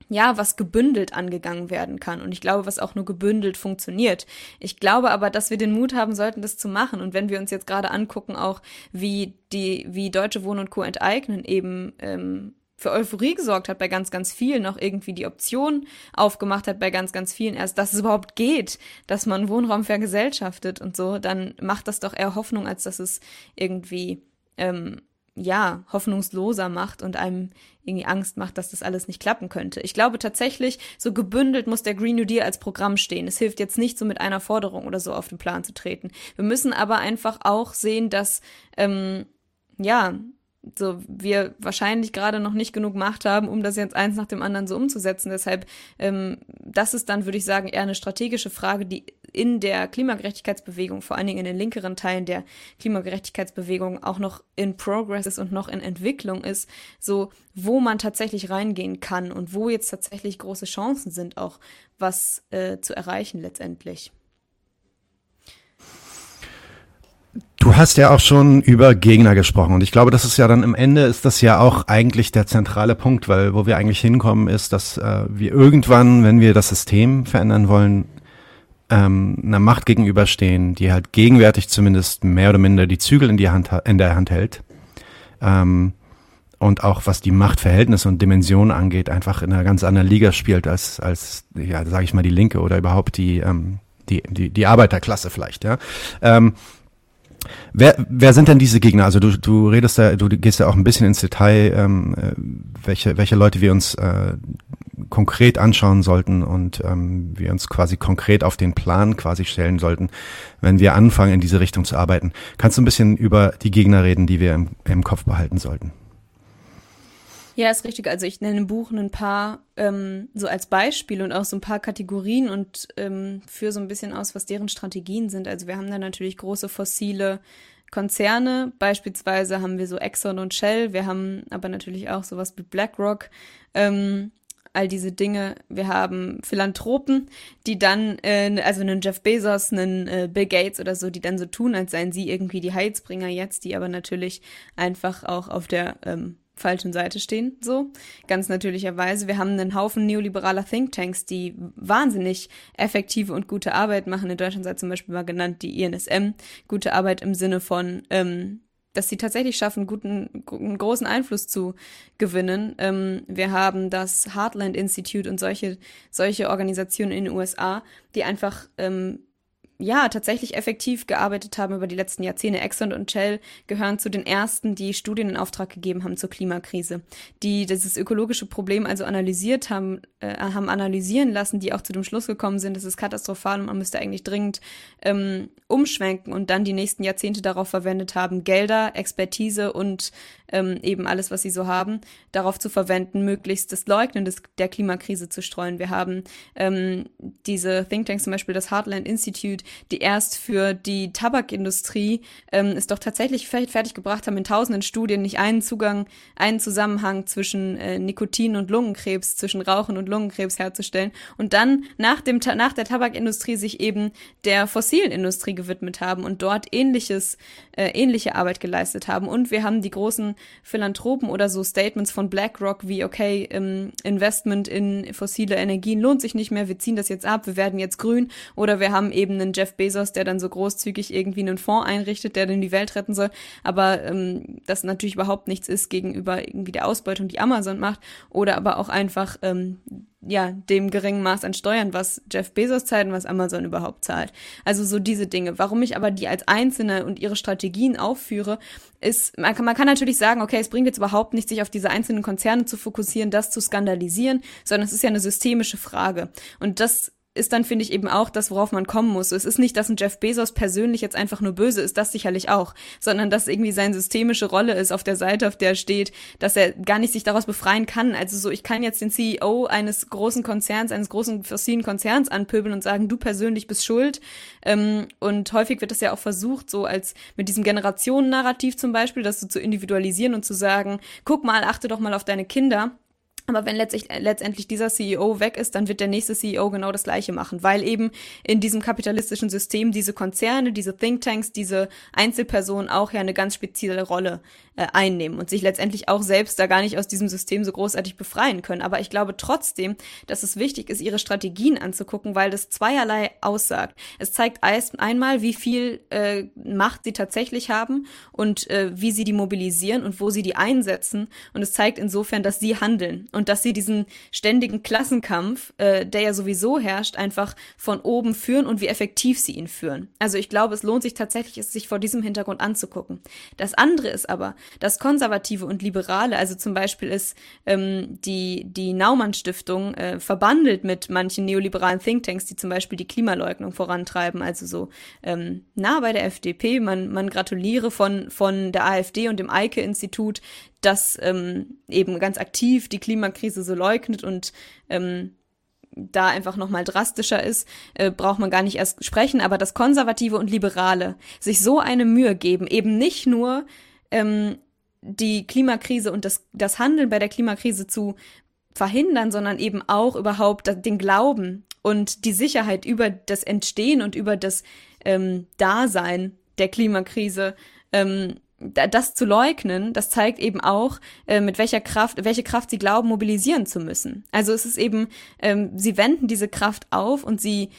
ja, was gebündelt angegangen werden kann. Und ich glaube, was auch nur gebündelt funktioniert. Ich glaube aber, dass wir den Mut haben sollten, das zu machen. Und wenn wir uns jetzt gerade angucken, auch wie die, wie Deutsche Wohnen und Co. enteignen eben ähm, für Euphorie gesorgt hat bei ganz, ganz vielen, auch irgendwie die Option aufgemacht hat bei ganz, ganz vielen, erst, dass es überhaupt geht, dass man Wohnraum vergesellschaftet und so, dann macht das doch eher Hoffnung, als dass es irgendwie, ähm, ja, hoffnungsloser macht und einem irgendwie Angst macht, dass das alles nicht klappen könnte. Ich glaube tatsächlich, so gebündelt muss der Green New Deal als Programm stehen. Es hilft jetzt nicht so mit einer Forderung oder so auf den Plan zu treten. Wir müssen aber einfach auch sehen, dass ähm, ja, so wir wahrscheinlich gerade noch nicht genug Macht haben, um das jetzt eins nach dem anderen so umzusetzen. Deshalb, ähm, das ist dann, würde ich sagen, eher eine strategische Frage, die in der Klimagerechtigkeitsbewegung, vor allen Dingen in den linkeren Teilen der Klimagerechtigkeitsbewegung, auch noch in Progress ist und noch in Entwicklung ist, so wo man tatsächlich reingehen kann und wo jetzt tatsächlich große Chancen sind, auch was äh, zu erreichen letztendlich. Du hast ja auch schon über Gegner gesprochen und ich glaube, das ist ja dann im Ende ist das ja auch eigentlich der zentrale Punkt, weil wo wir eigentlich hinkommen ist, dass äh, wir irgendwann, wenn wir das System verändern wollen, ähm, einer Macht gegenüberstehen, die halt gegenwärtig zumindest mehr oder minder die Zügel in, die Hand, in der Hand hält. Ähm, und auch was die Machtverhältnisse und Dimensionen angeht, einfach in einer ganz anderen Liga spielt als, als ja, sage ich mal, die Linke oder überhaupt die, ähm, die, die, die Arbeiterklasse vielleicht, ja. Ähm, Wer, wer sind denn diese Gegner? Also du, du redest da, du gehst ja auch ein bisschen ins Detail, ähm, äh, welche, welche Leute wir uns äh, konkret anschauen sollten und ähm, wir uns quasi konkret auf den Plan quasi stellen sollten, wenn wir anfangen, in diese Richtung zu arbeiten. Kannst du ein bisschen über die Gegner reden, die wir im, im Kopf behalten sollten? Ja, ist richtig. Also ich nenne im Buch ein paar ähm, so als Beispiel und auch so ein paar Kategorien und ähm, führe so ein bisschen aus, was deren Strategien sind. Also wir haben da natürlich große fossile Konzerne. Beispielsweise haben wir so Exxon und Shell. Wir haben aber natürlich auch sowas wie BlackRock. Ähm, all diese Dinge. Wir haben Philanthropen, die dann, äh, also einen Jeff Bezos, einen äh, Bill Gates oder so, die dann so tun, als seien sie irgendwie die Heilsbringer jetzt, die aber natürlich einfach auch auf der ähm, falschen Seite stehen, so ganz natürlicherweise. Wir haben einen Haufen neoliberaler Thinktanks, die wahnsinnig effektive und gute Arbeit machen. In Deutschland sei zum Beispiel mal genannt die INSM, gute Arbeit im Sinne von ähm, dass sie tatsächlich schaffen, guten, einen großen Einfluss zu gewinnen. Ähm, wir haben das Heartland Institute und solche, solche Organisationen in den USA, die einfach ähm, ja, tatsächlich effektiv gearbeitet haben über die letzten Jahrzehnte. Exxon und Shell gehören zu den ersten, die Studien in Auftrag gegeben haben zur Klimakrise, die dieses ökologische Problem also analysiert haben, äh, haben analysieren lassen, die auch zu dem Schluss gekommen sind, es ist katastrophal und man müsste eigentlich dringend ähm, umschwenken und dann die nächsten Jahrzehnte darauf verwendet haben, Gelder, Expertise und ähm, eben alles, was sie so haben, darauf zu verwenden, möglichst das Leugnen des, der Klimakrise zu streuen. Wir haben ähm, diese Thinktanks, zum Beispiel das Heartland Institute, die erst für die Tabakindustrie ähm, es doch tatsächlich fertig gebracht haben, in tausenden Studien nicht einen Zugang, einen Zusammenhang zwischen äh, Nikotin und Lungenkrebs, zwischen Rauchen und Lungenkrebs herzustellen und dann nach dem nach der Tabakindustrie sich eben der fossilen Industrie gewidmet haben und dort ähnliches äh, ähnliche Arbeit geleistet haben und wir haben die großen Philanthropen oder so Statements von BlackRock wie okay ähm, Investment in fossile Energien lohnt sich nicht mehr, wir ziehen das jetzt ab, wir werden jetzt grün. Oder wir haben eben einen Jeff Bezos, der dann so großzügig irgendwie einen Fonds einrichtet, der dann die Welt retten soll, aber ähm, das natürlich überhaupt nichts ist gegenüber irgendwie der Ausbeutung, die Amazon macht, oder aber auch einfach ähm, ja, dem geringen Maß an Steuern, was Jeff Bezos zahlt und was Amazon überhaupt zahlt. Also so diese Dinge. Warum ich aber die als Einzelne und ihre Strategien aufführe, ist, man kann, man kann natürlich sagen, okay, es bringt jetzt überhaupt nicht, sich auf diese einzelnen Konzerne zu fokussieren, das zu skandalisieren, sondern es ist ja eine systemische Frage. Und das ist dann, finde ich, eben auch das, worauf man kommen muss. Es ist nicht, dass ein Jeff Bezos persönlich jetzt einfach nur böse ist, das sicherlich auch, sondern dass irgendwie seine systemische Rolle ist auf der Seite, auf der er steht, dass er gar nicht sich daraus befreien kann. Also so, ich kann jetzt den CEO eines großen Konzerns, eines großen fossilen Konzerns anpöbeln und sagen, du persönlich bist schuld. Ähm, und häufig wird das ja auch versucht, so als mit diesem Generationennarrativ zum Beispiel, das so zu individualisieren und zu sagen, guck mal, achte doch mal auf deine Kinder aber wenn letztlich, letztendlich dieser CEO weg ist, dann wird der nächste CEO genau das Gleiche machen, weil eben in diesem kapitalistischen System diese Konzerne, diese Thinktanks, diese Einzelpersonen auch ja eine ganz spezielle Rolle äh, einnehmen und sich letztendlich auch selbst da gar nicht aus diesem System so großartig befreien können. Aber ich glaube trotzdem, dass es wichtig ist, ihre Strategien anzugucken, weil das zweierlei aussagt. Es zeigt einmal, wie viel äh, Macht sie tatsächlich haben und äh, wie sie die mobilisieren und wo sie die einsetzen. Und es zeigt insofern, dass sie handeln. Und und dass sie diesen ständigen Klassenkampf, äh, der ja sowieso herrscht, einfach von oben führen und wie effektiv sie ihn führen. Also ich glaube, es lohnt sich tatsächlich, es sich vor diesem Hintergrund anzugucken. Das andere ist aber, dass Konservative und Liberale, also zum Beispiel ist ähm, die, die Naumann-Stiftung äh, verbandelt mit manchen neoliberalen Thinktanks, die zum Beispiel die Klimaleugnung vorantreiben, also so ähm, nah bei der FDP. Man, man gratuliere von, von der AfD und dem Eike-Institut, das ähm, eben ganz aktiv die Klimakrise so leugnet und ähm, da einfach noch mal drastischer ist, äh, braucht man gar nicht erst sprechen, aber dass Konservative und Liberale sich so eine Mühe geben, eben nicht nur ähm, die Klimakrise und das, das Handeln bei der Klimakrise zu verhindern, sondern eben auch überhaupt den Glauben und die Sicherheit über das Entstehen und über das ähm, Dasein der Klimakrise ähm, das zu leugnen, das zeigt eben auch, äh, mit welcher Kraft, welche Kraft sie glauben, mobilisieren zu müssen. Also es ist eben, ähm, sie wenden diese Kraft auf und sie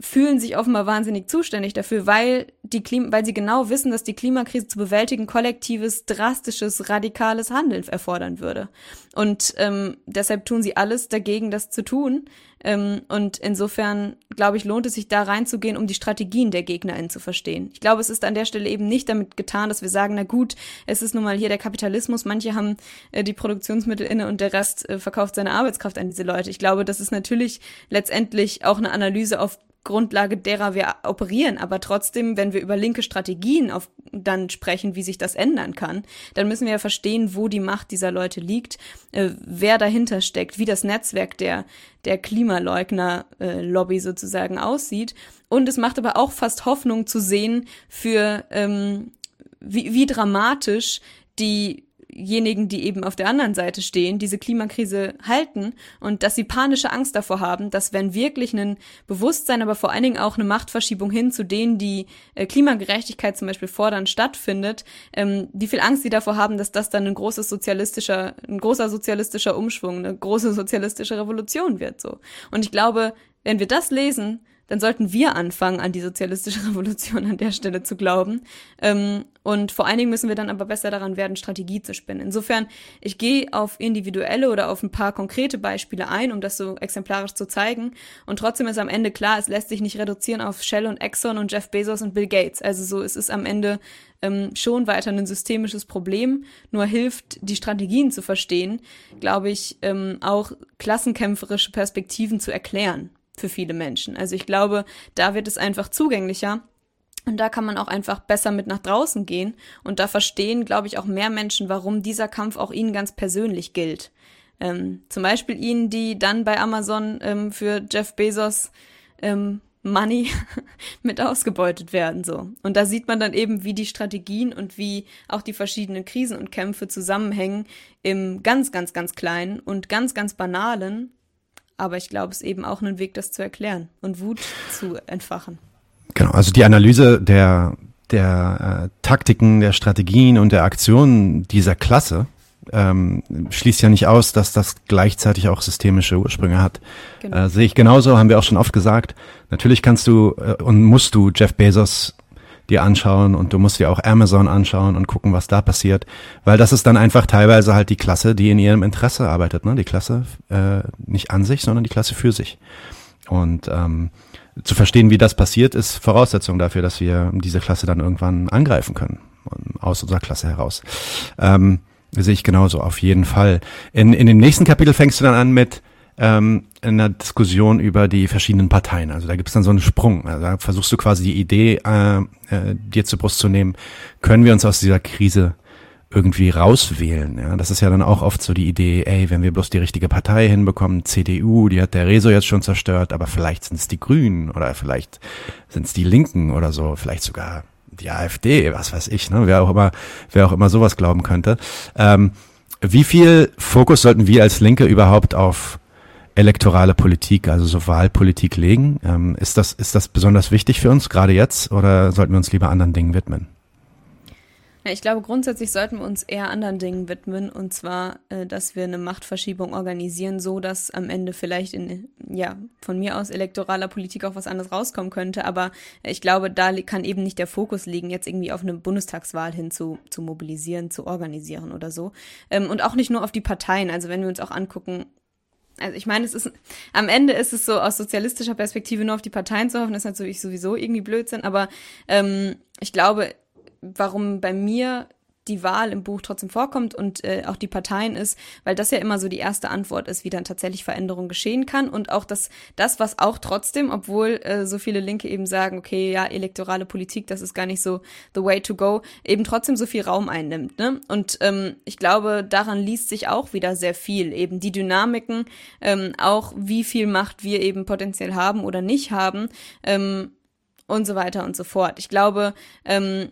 fühlen sich offenbar wahnsinnig zuständig dafür, weil die Klima, weil sie genau wissen, dass die Klimakrise zu bewältigen kollektives, drastisches, radikales Handeln erfordern würde. Und ähm, deshalb tun sie alles dagegen, das zu tun. Ähm, und insofern, glaube ich, lohnt es sich da reinzugehen, um die Strategien der GegnerInnen zu verstehen. Ich glaube, es ist an der Stelle eben nicht damit getan, dass wir sagen, na gut, es ist nun mal hier der Kapitalismus, manche haben äh, die Produktionsmittel inne und der Rest äh, verkauft seine Arbeitskraft an diese Leute. Ich glaube, das ist natürlich letztendlich auch eine Analyse auf Grundlage derer wir operieren. Aber trotzdem, wenn wir über linke Strategien auf, dann sprechen, wie sich das ändern kann, dann müssen wir ja verstehen, wo die Macht dieser Leute liegt, äh, wer dahinter steckt, wie das Netzwerk der, der Klimaleugner-Lobby äh, sozusagen aussieht. Und es macht aber auch fast Hoffnung zu sehen für, ähm, wie, wie dramatisch die diejenigen, die eben auf der anderen Seite stehen, diese Klimakrise halten und dass sie panische Angst davor haben, dass wenn wirklich ein Bewusstsein, aber vor allen Dingen auch eine Machtverschiebung hin zu denen, die äh, Klimagerechtigkeit zum Beispiel fordern, stattfindet, ähm, wie viel Angst sie davor haben, dass das dann ein großes sozialistischer, ein großer sozialistischer Umschwung, eine große *laughs* sozialistische Revolution wird, so. Und ich glaube, wenn wir das lesen, dann sollten wir anfangen, an die sozialistische *laughs* Revolution an der Stelle zu glauben. Ähm, und vor allen Dingen müssen wir dann aber besser daran werden, Strategie zu spinnen. Insofern, ich gehe auf individuelle oder auf ein paar konkrete Beispiele ein, um das so exemplarisch zu zeigen. Und trotzdem ist am Ende klar, es lässt sich nicht reduzieren auf Shell und Exxon und Jeff Bezos und Bill Gates. Also so, es ist am Ende ähm, schon weiter ein systemisches Problem. Nur hilft, die Strategien zu verstehen, glaube ich, ähm, auch klassenkämpferische Perspektiven zu erklären für viele Menschen. Also ich glaube, da wird es einfach zugänglicher. Und da kann man auch einfach besser mit nach draußen gehen. Und da verstehen, glaube ich, auch mehr Menschen, warum dieser Kampf auch ihnen ganz persönlich gilt. Ähm, zum Beispiel ihnen, die dann bei Amazon ähm, für Jeff Bezos ähm, Money *laughs* mit ausgebeutet werden, so. Und da sieht man dann eben, wie die Strategien und wie auch die verschiedenen Krisen und Kämpfe zusammenhängen im ganz, ganz, ganz kleinen und ganz, ganz banalen, aber ich glaube, es ist eben auch ein Weg, das zu erklären und Wut zu entfachen. Genau, also die Analyse der, der äh, Taktiken, der Strategien und der Aktionen dieser Klasse ähm, schließt ja nicht aus, dass das gleichzeitig auch systemische Ursprünge hat. Genau. Äh, sehe ich genauso, haben wir auch schon oft gesagt. Natürlich kannst du äh, und musst du Jeff Bezos dir anschauen und du musst dir auch Amazon anschauen und gucken, was da passiert, weil das ist dann einfach teilweise halt die Klasse, die in ihrem Interesse arbeitet, ne? Die Klasse äh, nicht an sich, sondern die Klasse für sich. Und ähm, zu verstehen, wie das passiert, ist Voraussetzung dafür, dass wir diese Klasse dann irgendwann angreifen können aus unserer Klasse heraus. Ähm, sehe ich genauso auf jeden Fall. In, in dem nächsten Kapitel fängst du dann an mit ähm, in der Diskussion über die verschiedenen Parteien. Also da gibt es dann so einen Sprung. Also da versuchst du quasi die Idee äh, äh, dir zur Brust zu nehmen, können wir uns aus dieser Krise irgendwie rauswählen. Ja, das ist ja dann auch oft so die Idee, ey, wenn wir bloß die richtige Partei hinbekommen, CDU, die hat der Rezo jetzt schon zerstört, aber vielleicht sind es die Grünen oder vielleicht sind es die Linken oder so, vielleicht sogar die AfD, was weiß ich, ne? Wer auch immer, wer auch immer sowas glauben könnte. Ähm, wie viel Fokus sollten wir als Linke überhaupt auf elektorale Politik, also so Wahlpolitik legen. Ähm, ist, das, ist das besonders wichtig für uns, gerade jetzt, oder sollten wir uns lieber anderen Dingen widmen? Ja, ich glaube, grundsätzlich sollten wir uns eher anderen Dingen widmen, und zwar, äh, dass wir eine Machtverschiebung organisieren, so dass am Ende vielleicht in, ja, von mir aus elektoraler Politik auch was anderes rauskommen könnte. Aber ich glaube, da kann eben nicht der Fokus liegen, jetzt irgendwie auf eine Bundestagswahl hin zu, zu mobilisieren, zu organisieren oder so. Ähm, und auch nicht nur auf die Parteien. Also wenn wir uns auch angucken, also ich meine, es ist am Ende ist es so aus sozialistischer Perspektive nur auf die Parteien zu hoffen, ist natürlich sowieso irgendwie Blödsinn, aber ähm, ich glaube, warum bei mir die Wahl im Buch trotzdem vorkommt und äh, auch die Parteien ist, weil das ja immer so die erste Antwort ist, wie dann tatsächlich Veränderung geschehen kann und auch das, das was auch trotzdem, obwohl äh, so viele Linke eben sagen, okay, ja, elektorale Politik, das ist gar nicht so the way to go, eben trotzdem so viel Raum einnimmt. Ne? Und ähm, ich glaube, daran liest sich auch wieder sehr viel, eben die Dynamiken, ähm, auch wie viel Macht wir eben potenziell haben oder nicht haben. Ähm, und so weiter und so fort. Ich glaube, ähm,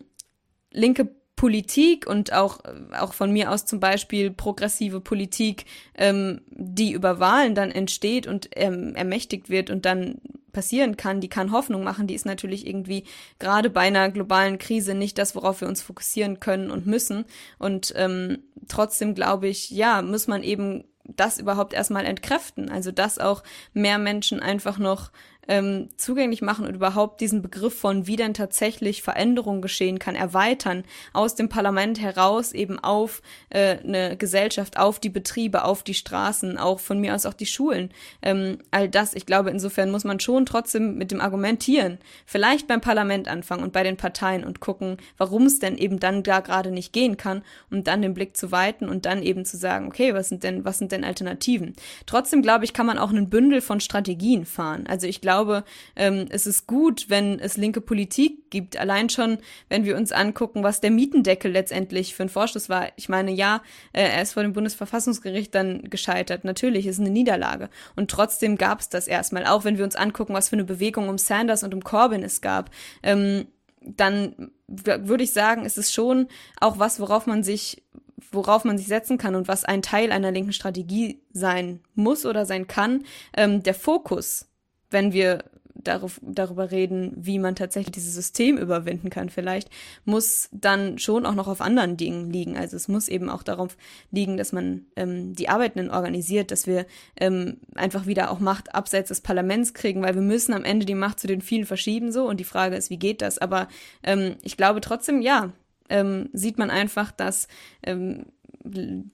linke Politik und auch, auch von mir aus zum Beispiel progressive Politik, ähm, die über Wahlen dann entsteht und ähm, ermächtigt wird und dann passieren kann, die kann Hoffnung machen, die ist natürlich irgendwie gerade bei einer globalen Krise nicht das, worauf wir uns fokussieren können und müssen. Und ähm, trotzdem glaube ich, ja, muss man eben das überhaupt erstmal entkräften. Also dass auch mehr Menschen einfach noch ähm, zugänglich machen und überhaupt diesen Begriff von wie denn tatsächlich Veränderung geschehen kann, erweitern, aus dem Parlament heraus eben auf äh, eine Gesellschaft, auf die Betriebe, auf die Straßen, auch von mir aus auch die Schulen. Ähm, all das, ich glaube, insofern muss man schon trotzdem mit dem Argumentieren, vielleicht beim Parlament anfangen und bei den Parteien und gucken, warum es denn eben dann da gerade nicht gehen kann, um dann den Blick zu weiten und dann eben zu sagen, okay, was sind denn, was sind denn Alternativen? Trotzdem glaube ich, kann man auch einen Bündel von Strategien fahren. Also ich glaube, glaube, ähm, es ist gut, wenn es linke Politik gibt. Allein schon, wenn wir uns angucken, was der Mietendeckel letztendlich für ein Vorstoß war. Ich meine, ja, äh, er ist vor dem Bundesverfassungsgericht dann gescheitert. Natürlich, ist eine Niederlage. Und trotzdem gab es das erstmal. Auch wenn wir uns angucken, was für eine Bewegung um Sanders und um Corbyn es gab. Ähm, dann würde ich sagen, ist es schon auch was, worauf man sich worauf man sich setzen kann und was ein Teil einer linken Strategie sein muss oder sein kann, ähm, der Fokus wenn wir darauf, darüber reden, wie man tatsächlich dieses System überwinden kann, vielleicht muss dann schon auch noch auf anderen Dingen liegen. Also es muss eben auch darauf liegen, dass man ähm, die Arbeitenden organisiert, dass wir ähm, einfach wieder auch Macht abseits des Parlaments kriegen, weil wir müssen am Ende die Macht zu den vielen verschieben so. Und die Frage ist, wie geht das? Aber ähm, ich glaube trotzdem, ja, ähm, sieht man einfach, dass ähm,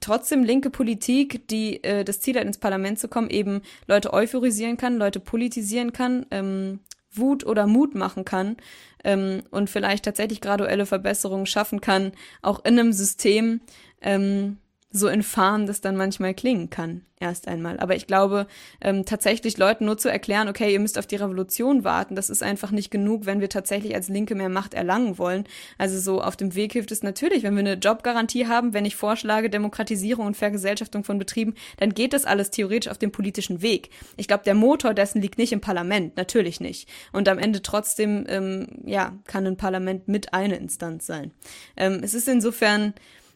trotzdem linke Politik, die äh, das Ziel hat, ins Parlament zu kommen, eben Leute euphorisieren kann, Leute politisieren kann, ähm, Wut oder Mut machen kann ähm, und vielleicht tatsächlich graduelle Verbesserungen schaffen kann, auch in einem System, ähm, so infam das dann manchmal klingen kann, erst einmal. Aber ich glaube, ähm, tatsächlich Leuten nur zu erklären, okay, ihr müsst auf die Revolution warten, das ist einfach nicht genug, wenn wir tatsächlich als Linke mehr Macht erlangen wollen. Also so auf dem Weg hilft es natürlich, wenn wir eine Jobgarantie haben, wenn ich vorschlage Demokratisierung und Vergesellschaftung von Betrieben, dann geht das alles theoretisch auf dem politischen Weg. Ich glaube, der Motor dessen liegt nicht im Parlament, natürlich nicht. Und am Ende trotzdem, ähm, ja, kann ein Parlament mit eine Instanz sein. Ähm, es ist insofern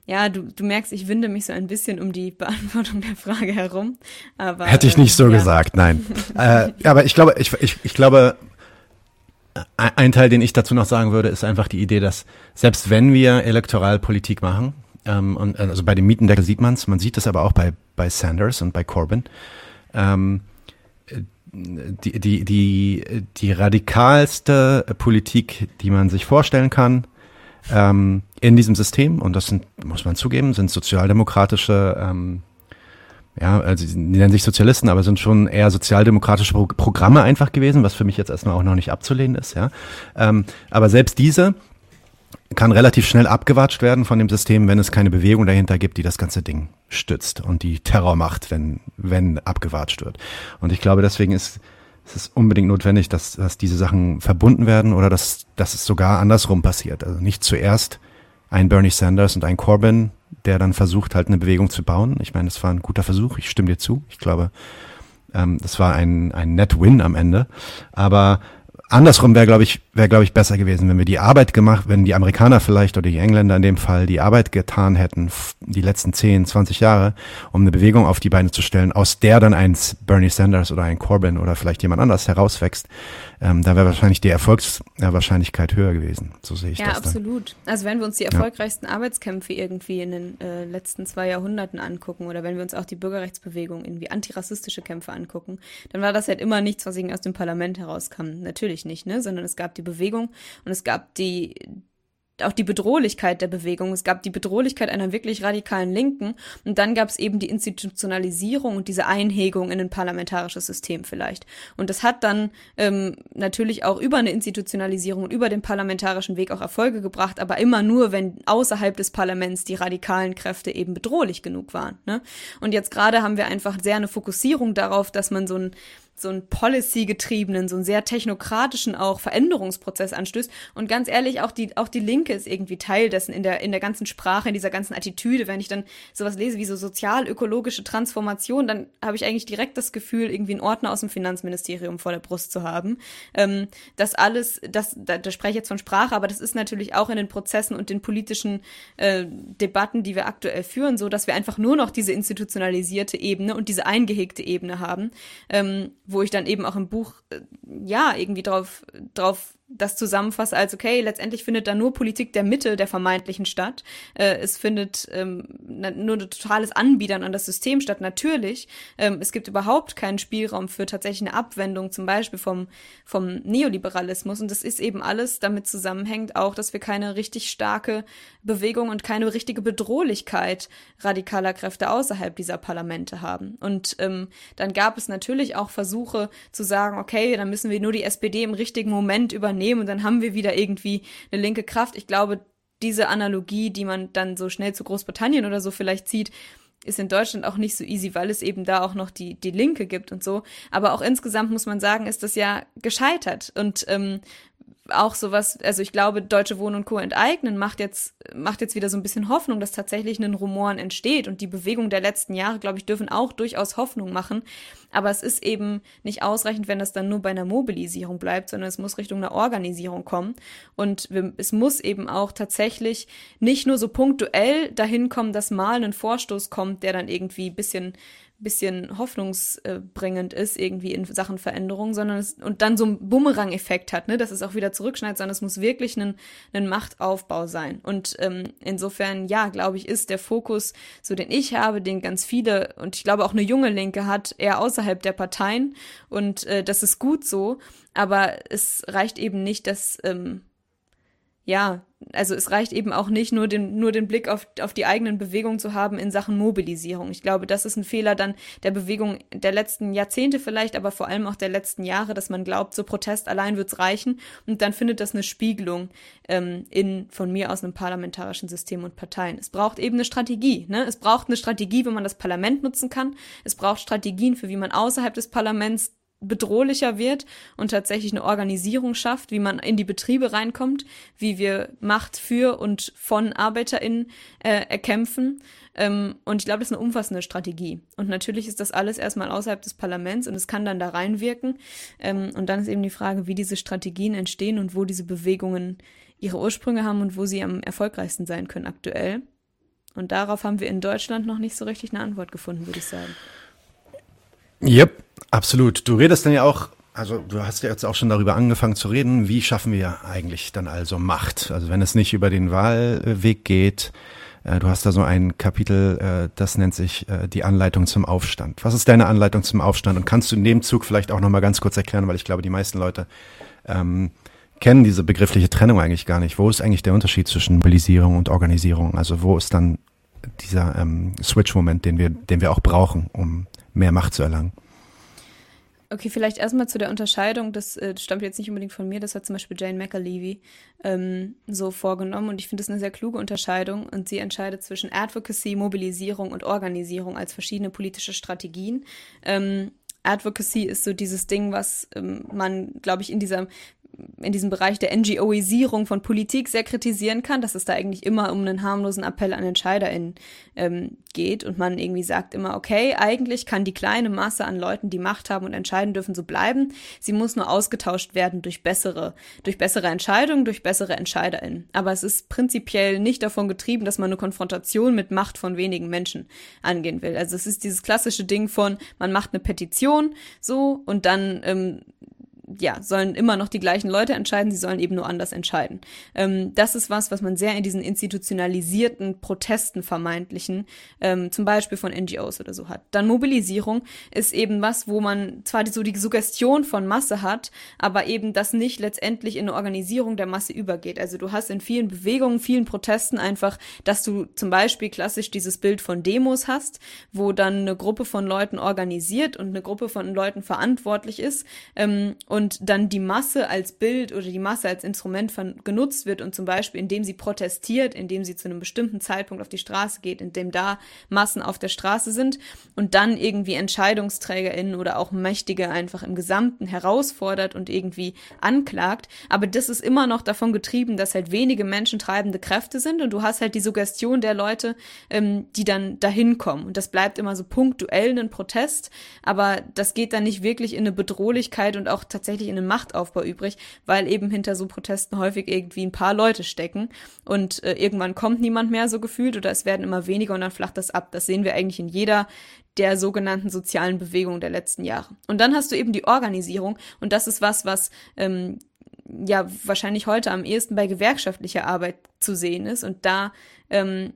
ja, du, du merkst, ich winde mich so ein bisschen um die Beantwortung der Frage herum. Aber, Hätte ich nicht so äh, ja. gesagt, nein. *laughs* äh, aber ich glaube, ich, ich, ich glaube, ein Teil, den ich dazu noch sagen würde, ist einfach die Idee, dass selbst wenn wir Elektoralpolitik machen, ähm, und also bei dem Mietendeckel sieht man es, man sieht es aber auch bei, bei Sanders und bei Corbyn, ähm, die, die, die, die radikalste Politik, die man sich vorstellen kann, ähm, in diesem System, und das sind, muss man zugeben, sind sozialdemokratische, ähm, ja, also die nennen sich Sozialisten, aber sind schon eher sozialdemokratische Pro Programme einfach gewesen, was für mich jetzt erstmal auch noch nicht abzulehnen ist, ja. Ähm, aber selbst diese kann relativ schnell abgewatscht werden von dem System, wenn es keine Bewegung dahinter gibt, die das ganze Ding stützt und die Terror macht, wenn, wenn abgewatscht wird. Und ich glaube, deswegen ist es ist unbedingt notwendig, dass, dass diese Sachen verbunden werden oder dass, dass es sogar andersrum passiert. Also nicht zuerst ein Bernie Sanders und ein Corbyn, der dann versucht, halt eine Bewegung zu bauen. Ich meine, das war ein guter Versuch, ich stimme dir zu. Ich glaube, ähm, das war ein, ein Net Win am Ende. Aber andersrum wäre, glaube ich, wäre, glaube ich, besser gewesen, wenn wir die Arbeit gemacht, wenn die Amerikaner vielleicht oder die Engländer in dem Fall die Arbeit getan hätten, die letzten 10, 20 Jahre, um eine Bewegung auf die Beine zu stellen, aus der dann ein Bernie Sanders oder ein Corbyn oder vielleicht jemand anders herauswächst, ähm, da wäre wahrscheinlich die Erfolgswahrscheinlichkeit höher gewesen. So sehe ich ja, das. Ja, absolut. Dann. Also wenn wir uns die erfolgreichsten ja. Arbeitskämpfe irgendwie in den äh, letzten zwei Jahrhunderten angucken oder wenn wir uns auch die Bürgerrechtsbewegung, irgendwie antirassistische Kämpfe angucken, dann war das halt immer nichts, was irgendwie aus dem Parlament herauskam. Natürlich nicht, ne? Sondern es gab die Bewegung und es gab die, auch die Bedrohlichkeit der Bewegung. Es gab die Bedrohlichkeit einer wirklich radikalen Linken und dann gab es eben die Institutionalisierung und diese Einhegung in ein parlamentarisches System vielleicht. Und das hat dann ähm, natürlich auch über eine Institutionalisierung und über den parlamentarischen Weg auch Erfolge gebracht, aber immer nur, wenn außerhalb des Parlaments die radikalen Kräfte eben bedrohlich genug waren. Ne? Und jetzt gerade haben wir einfach sehr eine Fokussierung darauf, dass man so ein so einen Policy-getriebenen, so einen sehr technokratischen auch Veränderungsprozess anstößt. Und ganz ehrlich, auch die, auch die Linke ist irgendwie Teil dessen in der, in der ganzen Sprache, in dieser ganzen Attitüde. Wenn ich dann sowas lese wie so sozial-ökologische Transformation, dann habe ich eigentlich direkt das Gefühl, irgendwie einen Ordner aus dem Finanzministerium vor der Brust zu haben. Ähm, das alles, das, da, da spreche ich jetzt von Sprache, aber das ist natürlich auch in den Prozessen und den politischen äh, Debatten, die wir aktuell führen, so, dass wir einfach nur noch diese institutionalisierte Ebene und diese eingehegte Ebene haben. Ähm, wo ich dann eben auch im Buch äh, ja irgendwie drauf drauf das zusammenfasse als, okay, letztendlich findet da nur Politik der Mitte der vermeintlichen statt. Äh, es findet ähm, nur ein totales Anbiedern an das System statt. Natürlich, ähm, es gibt überhaupt keinen Spielraum für tatsächlich eine Abwendung, zum Beispiel vom, vom Neoliberalismus. Und das ist eben alles damit zusammenhängt auch, dass wir keine richtig starke Bewegung und keine richtige Bedrohlichkeit radikaler Kräfte außerhalb dieser Parlamente haben. Und ähm, dann gab es natürlich auch Versuche zu sagen, okay, dann müssen wir nur die SPD im richtigen Moment übernehmen übernehmen und dann haben wir wieder irgendwie eine linke Kraft. Ich glaube, diese Analogie, die man dann so schnell zu Großbritannien oder so vielleicht zieht, ist in Deutschland auch nicht so easy, weil es eben da auch noch die, die Linke gibt und so. Aber auch insgesamt muss man sagen, ist das ja gescheitert. Und ähm, auch sowas, also ich glaube, Deutsche Wohnen und Co. enteignen macht jetzt, macht jetzt wieder so ein bisschen Hoffnung, dass tatsächlich ein Rumoren entsteht. Und die Bewegung der letzten Jahre, glaube ich, dürfen auch durchaus Hoffnung machen. Aber es ist eben nicht ausreichend, wenn das dann nur bei einer Mobilisierung bleibt, sondern es muss Richtung einer Organisierung kommen. Und es muss eben auch tatsächlich nicht nur so punktuell dahin kommen, dass mal ein Vorstoß kommt, der dann irgendwie bisschen bisschen hoffnungsbringend ist irgendwie in Sachen Veränderung, sondern es, und dann so einen Bumerang-Effekt hat, ne, dass es auch wieder zurückschneidet, sondern es muss wirklich ein, ein Machtaufbau sein. Und ähm, insofern, ja, glaube ich, ist der Fokus, so den ich habe, den ganz viele und ich glaube auch eine junge Linke hat, eher außerhalb der Parteien. Und äh, das ist gut so, aber es reicht eben nicht, dass ähm, ja, also es reicht eben auch nicht, nur den, nur den Blick auf, auf die eigenen Bewegungen zu haben in Sachen Mobilisierung. Ich glaube, das ist ein Fehler dann der Bewegung der letzten Jahrzehnte vielleicht, aber vor allem auch der letzten Jahre, dass man glaubt, so Protest allein wird's reichen und dann findet das eine Spiegelung ähm, in von mir aus einem parlamentarischen System und Parteien. Es braucht eben eine Strategie. Ne? Es braucht eine Strategie, wie man das Parlament nutzen kann. Es braucht Strategien für wie man außerhalb des Parlaments bedrohlicher wird und tatsächlich eine Organisierung schafft, wie man in die Betriebe reinkommt, wie wir Macht für und von ArbeiterInnen äh, erkämpfen. Ähm, und ich glaube, das ist eine umfassende Strategie. Und natürlich ist das alles erstmal außerhalb des Parlaments und es kann dann da reinwirken. Ähm, und dann ist eben die Frage, wie diese Strategien entstehen und wo diese Bewegungen ihre Ursprünge haben und wo sie am erfolgreichsten sein können aktuell. Und darauf haben wir in Deutschland noch nicht so richtig eine Antwort gefunden, würde ich sagen. Yep, absolut. Du redest dann ja auch, also du hast ja jetzt auch schon darüber angefangen zu reden, wie schaffen wir eigentlich dann also Macht? Also wenn es nicht über den Wahlweg geht, äh, du hast da so ein Kapitel, äh, das nennt sich äh, die Anleitung zum Aufstand. Was ist deine Anleitung zum Aufstand? Und kannst du in dem Zug vielleicht auch nochmal ganz kurz erklären, weil ich glaube, die meisten Leute ähm, kennen diese begriffliche Trennung eigentlich gar nicht. Wo ist eigentlich der Unterschied zwischen Mobilisierung und Organisierung? Also wo ist dann dieser ähm, Switch-Moment, den wir, den wir auch brauchen, um mehr Macht zu erlangen. Okay, vielleicht erstmal zu der Unterscheidung, das äh, stammt jetzt nicht unbedingt von mir, das hat zum Beispiel Jane McAlevey ähm, so vorgenommen und ich finde es eine sehr kluge Unterscheidung und sie entscheidet zwischen Advocacy, Mobilisierung und Organisierung als verschiedene politische Strategien. Ähm, Advocacy ist so dieses Ding, was ähm, man, glaube ich, in dieser in diesem Bereich der NGOisierung von Politik sehr kritisieren kann, dass es da eigentlich immer um einen harmlosen Appell an EntscheiderInnen ähm, geht und man irgendwie sagt immer, okay, eigentlich kann die kleine Masse an Leuten, die Macht haben und entscheiden dürfen, so bleiben. Sie muss nur ausgetauscht werden durch bessere, durch bessere Entscheidungen, durch bessere EntscheiderInnen. Aber es ist prinzipiell nicht davon getrieben, dass man eine Konfrontation mit Macht von wenigen Menschen angehen will. Also es ist dieses klassische Ding von, man macht eine Petition so und dann ähm, ja, sollen immer noch die gleichen Leute entscheiden, sie sollen eben nur anders entscheiden. Ähm, das ist was, was man sehr in diesen institutionalisierten Protesten vermeintlichen, ähm, zum Beispiel von NGOs oder so hat. Dann Mobilisierung ist eben was, wo man zwar so die Suggestion von Masse hat, aber eben das nicht letztendlich in eine Organisierung der Masse übergeht. Also du hast in vielen Bewegungen, vielen Protesten einfach, dass du zum Beispiel klassisch dieses Bild von Demos hast, wo dann eine Gruppe von Leuten organisiert und eine Gruppe von Leuten verantwortlich ist ähm, und dann die Masse als Bild oder die Masse als Instrument von, genutzt wird und zum Beispiel indem sie protestiert, indem sie zu einem bestimmten Zeitpunkt auf die Straße geht, indem da Massen auf der Straße sind und dann irgendwie EntscheidungsträgerInnen oder auch Mächtige einfach im Gesamten herausfordert und irgendwie anklagt. Aber das ist immer noch davon getrieben, dass halt wenige Menschen treibende Kräfte sind und du hast halt die Suggestion der Leute, ähm, die dann dahin kommen. Und das bleibt immer so punktuell ein Protest, aber das geht dann nicht wirklich in eine Bedrohlichkeit und auch tatsächlich tatsächlich in einem Machtaufbau übrig, weil eben hinter so Protesten häufig irgendwie ein paar Leute stecken und äh, irgendwann kommt niemand mehr so gefühlt oder es werden immer weniger und dann flacht das ab. Das sehen wir eigentlich in jeder der sogenannten sozialen Bewegungen der letzten Jahre. Und dann hast du eben die Organisierung und das ist was, was ähm, ja wahrscheinlich heute am ehesten bei gewerkschaftlicher Arbeit zu sehen ist und da ähm,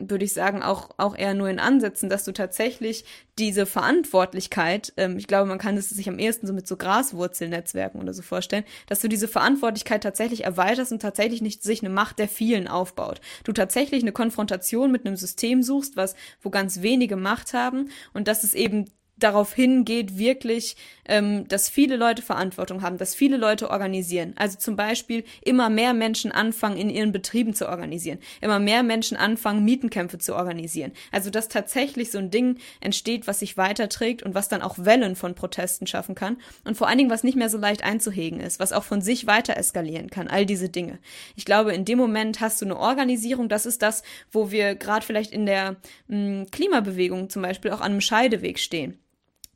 würde ich sagen, auch, auch eher nur in Ansätzen, dass du tatsächlich diese Verantwortlichkeit, ähm, ich glaube, man kann es sich am ehesten so mit so Graswurzelnetzwerken oder so vorstellen, dass du diese Verantwortlichkeit tatsächlich erweiterst und tatsächlich nicht sich eine Macht der vielen aufbaut. Du tatsächlich eine Konfrontation mit einem System suchst, was, wo ganz wenige Macht haben und dass es eben darauf hingeht, wirklich, ähm, dass viele Leute Verantwortung haben, dass viele Leute organisieren. Also zum Beispiel immer mehr Menschen anfangen, in ihren Betrieben zu organisieren, immer mehr Menschen anfangen, Mietenkämpfe zu organisieren. Also dass tatsächlich so ein Ding entsteht, was sich weiterträgt und was dann auch Wellen von Protesten schaffen kann und vor allen Dingen, was nicht mehr so leicht einzuhegen ist, was auch von sich weiter eskalieren kann, all diese Dinge. Ich glaube, in dem Moment hast du eine Organisierung, das ist das, wo wir gerade vielleicht in der mh, Klimabewegung zum Beispiel auch an einem Scheideweg stehen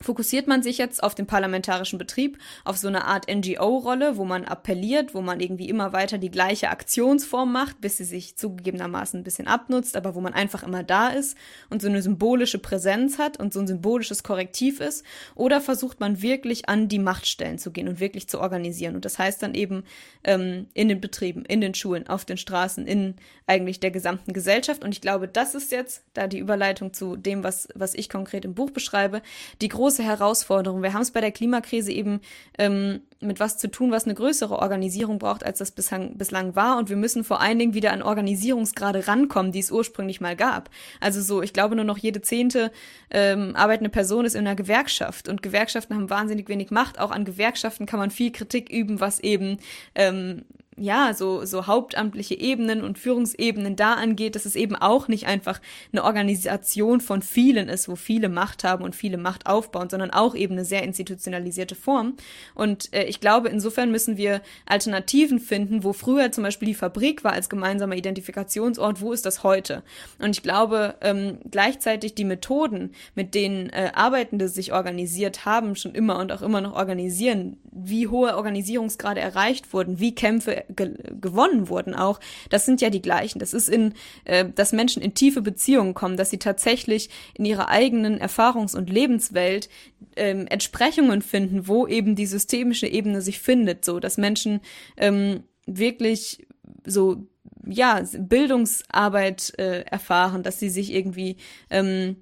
fokussiert man sich jetzt auf den parlamentarischen Betrieb, auf so eine Art NGO-Rolle, wo man appelliert, wo man irgendwie immer weiter die gleiche Aktionsform macht, bis sie sich zugegebenermaßen ein bisschen abnutzt, aber wo man einfach immer da ist und so eine symbolische Präsenz hat und so ein symbolisches Korrektiv ist, oder versucht man wirklich an die Machtstellen zu gehen und wirklich zu organisieren. Und das heißt dann eben ähm, in den Betrieben, in den Schulen, auf den Straßen, in eigentlich der gesamten Gesellschaft. Und ich glaube, das ist jetzt, da die Überleitung zu dem, was, was ich konkret im Buch beschreibe, die große große Herausforderung. Wir haben es bei der Klimakrise eben ähm, mit was zu tun, was eine größere Organisierung braucht, als das bislang, bislang war. Und wir müssen vor allen Dingen wieder an Organisierungsgrade rankommen, die es ursprünglich mal gab. Also so, ich glaube, nur noch jede zehnte ähm, arbeitende Person ist in einer Gewerkschaft. Und Gewerkschaften haben wahnsinnig wenig Macht. Auch an Gewerkschaften kann man viel Kritik üben, was eben ähm, ja, so, so hauptamtliche Ebenen und Führungsebenen da angeht, dass es eben auch nicht einfach eine Organisation von vielen ist, wo viele Macht haben und viele Macht aufbauen, sondern auch eben eine sehr institutionalisierte Form. Und äh, ich glaube, insofern müssen wir Alternativen finden, wo früher zum Beispiel die Fabrik war als gemeinsamer Identifikationsort, wo ist das heute? Und ich glaube, ähm, gleichzeitig die Methoden, mit denen äh, Arbeitende sich organisiert haben, schon immer und auch immer noch organisieren, wie hohe Organisierungsgrade erreicht wurden, wie Kämpfe ge gewonnen wurden auch, das sind ja die gleichen. Das ist in, äh, dass Menschen in tiefe Beziehungen kommen, dass sie tatsächlich in ihrer eigenen Erfahrungs- und Lebenswelt ähm, Entsprechungen finden, wo eben die systemische Ebene sich findet, so dass Menschen ähm, wirklich so ja Bildungsarbeit äh, erfahren, dass sie sich irgendwie ähm,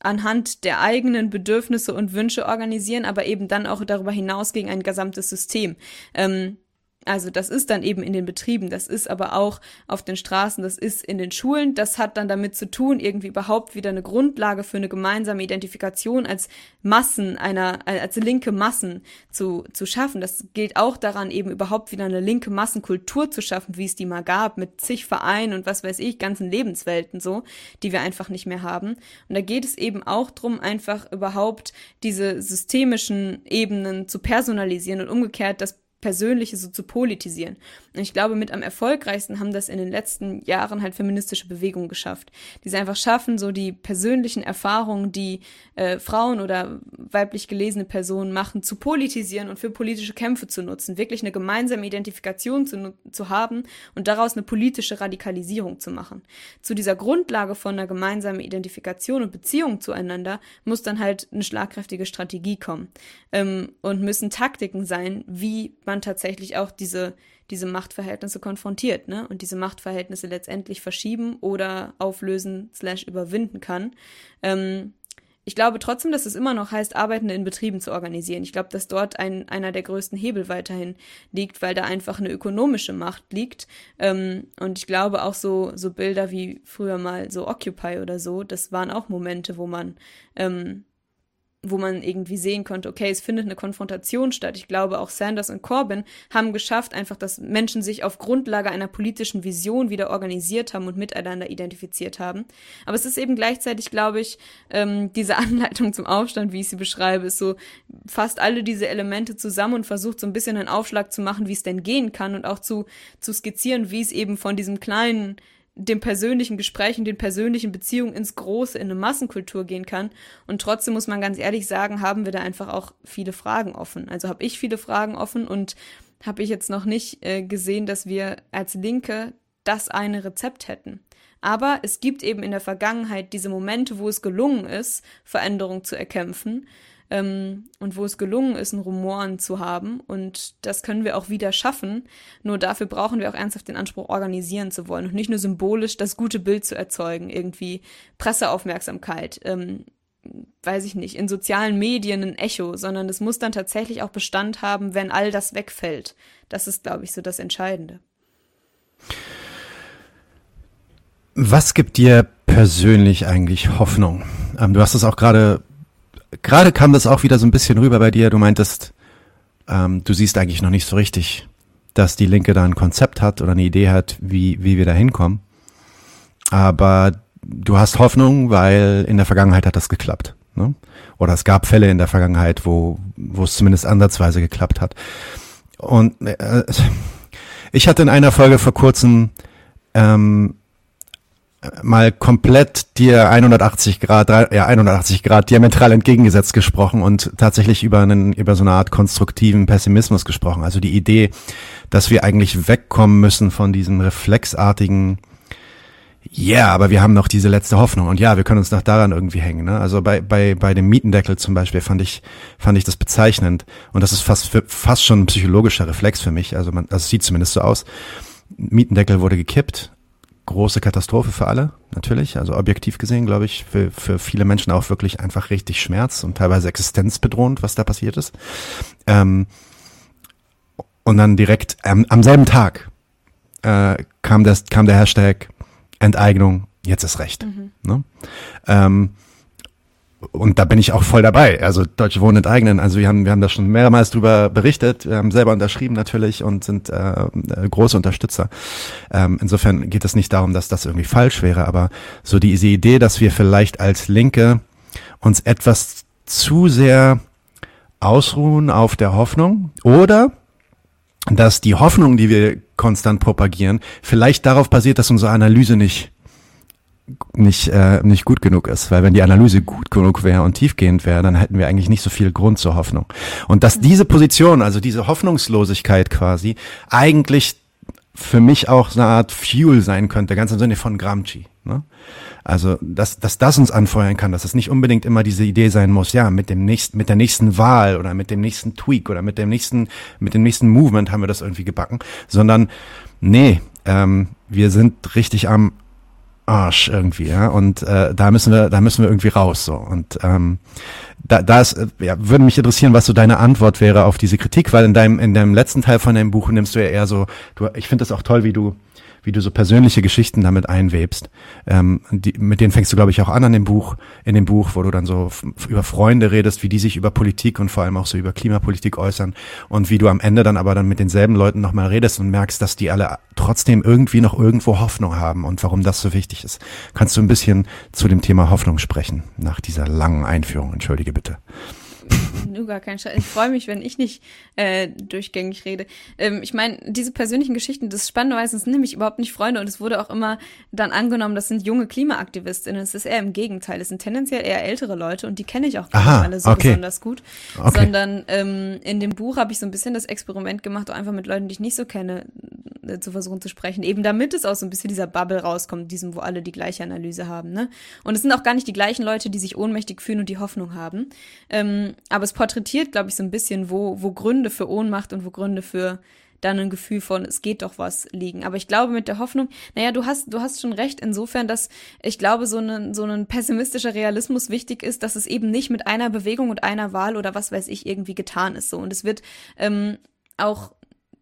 anhand der eigenen Bedürfnisse und Wünsche organisieren, aber eben dann auch darüber hinaus gegen ein gesamtes System. Ähm, Also das ist dann eben in den Betrieben, das ist aber auch auf den Straßen, das ist in den Schulen. Das hat dann damit zu tun, irgendwie überhaupt wieder eine Grundlage für eine gemeinsame Identifikation als Massen einer, als linke Massen zu, zu schaffen. Das gilt auch daran, eben überhaupt wieder eine linke Massenkultur zu schaffen, wie es die mal gab, mit zig Vereinen und was weiß ich, ganzen Lebenswelten so, die wir einfach nicht mehr haben. Und da geht es eben auch drum, einfach überhaupt diese systemischen Ebenen zu personalisieren und umgekehrt das Persönliche so zu politisieren. Und ich glaube, mit am erfolgreichsten haben das in den letzten Jahren halt feministische Bewegungen geschafft. Die es einfach schaffen, so die persönlichen Erfahrungen, die äh, Frauen oder weiblich gelesene Personen machen, zu politisieren und für politische Kämpfe zu nutzen. Wirklich eine gemeinsame Identifikation zu, zu haben und daraus eine politische Radikalisierung zu machen. Zu dieser Grundlage von einer gemeinsamen Identifikation und Beziehung zueinander muss dann halt eine schlagkräftige Strategie kommen. Ähm, und müssen Taktiken sein, wie man tatsächlich auch diese, diese Machtverhältnisse konfrontiert, ne? Und diese Machtverhältnisse letztendlich verschieben oder auflösen slash überwinden kann. Ähm, ich glaube trotzdem, dass es immer noch heißt, Arbeitende in Betrieben zu organisieren. Ich glaube, dass dort ein, einer der größten Hebel weiterhin liegt, weil da einfach eine ökonomische Macht liegt. Ähm, und ich glaube auch so, so Bilder wie früher mal so Occupy oder so, das waren auch Momente, wo man ähm, wo man irgendwie sehen konnte, okay, es findet eine Konfrontation statt. Ich glaube, auch Sanders und Corbyn haben geschafft, einfach, dass Menschen sich auf Grundlage einer politischen Vision wieder organisiert haben und miteinander identifiziert haben. Aber es ist eben gleichzeitig, glaube ich, ähm, diese *laughs* Anleitung zum Aufstand, wie ich sie beschreibe, ist so fast alle diese Elemente zusammen und versucht so ein bisschen einen Aufschlag zu machen, wie es denn gehen kann und auch zu, zu skizzieren, wie es eben von diesem kleinen dem persönlichen Gespräch und den persönlichen Beziehungen ins Große, in eine Massenkultur gehen kann. Und trotzdem muss man ganz ehrlich sagen, haben wir da einfach auch viele Fragen offen. Also habe ich viele Fragen offen und habe ich jetzt noch nicht äh, gesehen, dass wir als Linke das eine Rezept hätten. Aber es gibt eben in der Vergangenheit diese Momente, wo es gelungen ist, Veränderung zu erkämpfen ähm, und wo es gelungen ist, ein Rumoren zu haben. Und das können wir auch wieder schaffen. Nur dafür brauchen wir auch ernsthaft den Anspruch, organisieren zu wollen und nicht nur symbolisch das gute Bild zu erzeugen, irgendwie Presseaufmerksamkeit. Ähm, weiß ich nicht, in sozialen Medien ein Echo, sondern es muss dann tatsächlich auch Bestand haben, wenn all das wegfällt. Das ist, glaube ich, so das Entscheidende. Was gibt dir persönlich eigentlich Hoffnung? Ähm, du hast es auch gerade gerade kam das auch wieder so ein bisschen rüber bei dir. Du meintest, ähm, du siehst eigentlich noch nicht so richtig, dass die Linke da ein Konzept hat oder eine Idee hat, wie, wie wir da hinkommen. Aber du hast Hoffnung, weil in der Vergangenheit hat das geklappt. Ne? Oder es gab Fälle in der Vergangenheit, wo, wo es zumindest ansatzweise geklappt hat. Und äh, ich hatte in einer Folge vor kurzem ähm, mal komplett dir 180 Grad, ja 180 Grad diametral entgegengesetzt gesprochen und tatsächlich über einen über so eine Art konstruktiven Pessimismus gesprochen. Also die Idee, dass wir eigentlich wegkommen müssen von diesem reflexartigen ja, yeah, aber wir haben noch diese letzte Hoffnung und ja, wir können uns noch daran irgendwie hängen. Ne? Also bei bei bei dem Mietendeckel zum Beispiel fand ich fand ich das bezeichnend und das ist fast für, fast schon ein psychologischer Reflex für mich. Also man, also es sieht zumindest so aus. Mietendeckel wurde gekippt, große Katastrophe für alle, natürlich. Also objektiv gesehen, glaube ich, für, für viele Menschen auch wirklich einfach richtig Schmerz und teilweise existenzbedrohend, was da passiert ist. Ähm, und dann direkt ähm, am selben Tag äh, kam, das, kam der Hashtag Enteignung, jetzt ist Recht. Mhm. Ne? Ähm, und da bin ich auch voll dabei. Also Deutsche Wohnen enteignen. Also wir haben, wir haben da schon mehrmals drüber berichtet, wir haben selber unterschrieben natürlich und sind äh, äh, große Unterstützer. Ähm, insofern geht es nicht darum, dass das irgendwie falsch wäre, aber so diese Idee, dass wir vielleicht als Linke uns etwas zu sehr ausruhen auf der Hoffnung oder dass die Hoffnung, die wir konstant propagieren, vielleicht darauf basiert, dass unsere Analyse nicht nicht, äh, nicht gut genug ist. Weil wenn die Analyse gut genug wäre und tiefgehend wäre, dann hätten wir eigentlich nicht so viel Grund zur Hoffnung. Und dass diese Position, also diese Hoffnungslosigkeit quasi, eigentlich für mich auch so eine Art Fuel sein könnte, ganz im Sinne von Gramsci. Ne? Also, dass, dass das uns anfeuern kann, dass es nicht unbedingt immer diese Idee sein muss, ja, mit dem nächsten, mit der nächsten Wahl oder mit dem nächsten Tweak oder mit dem nächsten, mit dem nächsten Movement haben wir das irgendwie gebacken, sondern nee, ähm, wir sind richtig am Arsch irgendwie, ja. Und äh, da müssen wir, da müssen wir irgendwie raus. so Und ähm, da, da ist, äh, ja, würde mich interessieren, was so deine Antwort wäre auf diese Kritik, weil in deinem, in deinem letzten Teil von deinem Buch nimmst du ja eher so, du, ich finde das auch toll, wie du wie du so persönliche Geschichten damit einwebst. Ähm, die, mit denen fängst du, glaube ich, auch an an dem Buch, in dem Buch, wo du dann so über Freunde redest, wie die sich über Politik und vor allem auch so über Klimapolitik äußern und wie du am Ende dann aber dann mit denselben Leuten nochmal redest und merkst, dass die alle trotzdem irgendwie noch irgendwo Hoffnung haben und warum das so wichtig ist. Kannst du ein bisschen zu dem Thema Hoffnung sprechen nach dieser langen Einführung? Entschuldige bitte. *laughs* Nur gar kein Scheiß. Ich freue mich, wenn ich nicht äh, durchgängig rede. Ähm, ich meine, diese persönlichen Geschichten, das Spannenderweise sind nämlich überhaupt nicht Freunde und es wurde auch immer dann angenommen, das sind junge Klimaaktivistinnen. Es ist eher im Gegenteil. Es sind tendenziell eher ältere Leute und die kenne ich auch gar Aha, nicht alle so okay. besonders gut. Okay. Sondern ähm, in dem Buch habe ich so ein bisschen das Experiment gemacht, auch einfach mit Leuten, die ich nicht so kenne, äh, zu versuchen zu sprechen. Eben damit es auch so ein bisschen dieser Bubble rauskommt, diesem, wo alle die gleiche Analyse haben. Ne? Und es sind auch gar nicht die gleichen Leute, die sich ohnmächtig fühlen und die Hoffnung haben. Ähm, aber es porträtiert, glaube ich, so ein bisschen, wo, wo Gründe für Ohnmacht und wo Gründe für dann ein Gefühl von, es geht doch was liegen. Aber ich glaube mit der Hoffnung, naja, du hast, du hast schon recht insofern, dass ich glaube, so ein, so ein pessimistischer Realismus wichtig ist, dass es eben nicht mit einer Bewegung und einer Wahl oder was weiß ich irgendwie getan ist so. Und es wird ähm, auch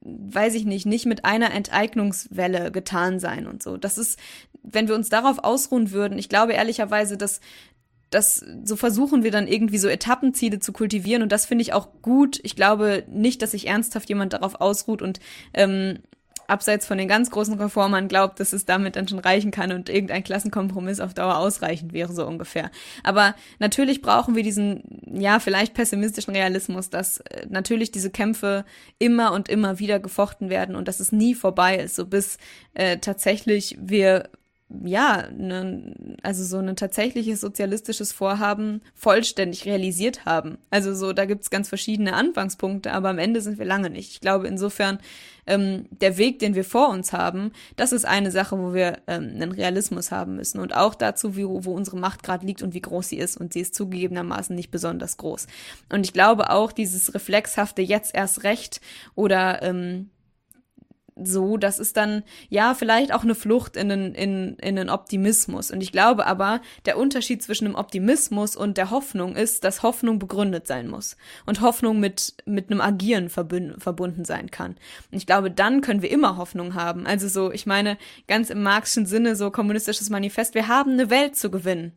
weiß ich nicht, nicht mit einer Enteignungswelle getan sein und so. Das ist, wenn wir uns darauf ausruhen würden, ich glaube ehrlicherweise, dass das so versuchen wir dann irgendwie so Etappenziele zu kultivieren und das finde ich auch gut. Ich glaube nicht, dass sich ernsthaft jemand darauf ausruht und ähm, abseits von den ganz großen Reformern glaubt, dass es damit dann schon reichen kann und irgendein Klassenkompromiss auf Dauer ausreichend wäre, so ungefähr. Aber natürlich brauchen wir diesen, ja, vielleicht pessimistischen Realismus, dass äh, natürlich diese Kämpfe immer und immer wieder gefochten werden und dass es nie vorbei ist, so bis äh, tatsächlich wir ja, ne, also so ein tatsächliches sozialistisches Vorhaben vollständig realisiert haben. Also so, da gibt's ganz verschiedene Anfangspunkte, aber am Ende sind wir lange nicht. Ich glaube insofern, ähm, der Weg, den wir vor uns haben, das ist eine Sache, wo wir ähm, einen Realismus haben müssen. Und auch dazu, wie, wo unsere Macht gerade liegt und wie groß sie ist. Und sie ist zugegebenermaßen nicht besonders groß. Und ich glaube auch, dieses reflexhafte jetzt erst recht oder ähm, so, das ist dann ja vielleicht auch eine Flucht in den, in, in den Optimismus. Und ich glaube aber, der Unterschied zwischen dem Optimismus und der Hoffnung ist, dass Hoffnung begründet sein muss und Hoffnung mit, mit einem Agieren verbunden sein kann. Und ich glaube, dann können wir immer Hoffnung haben. Also so, ich meine, ganz im marxischen Sinne, so kommunistisches Manifest, wir haben eine Welt zu gewinnen.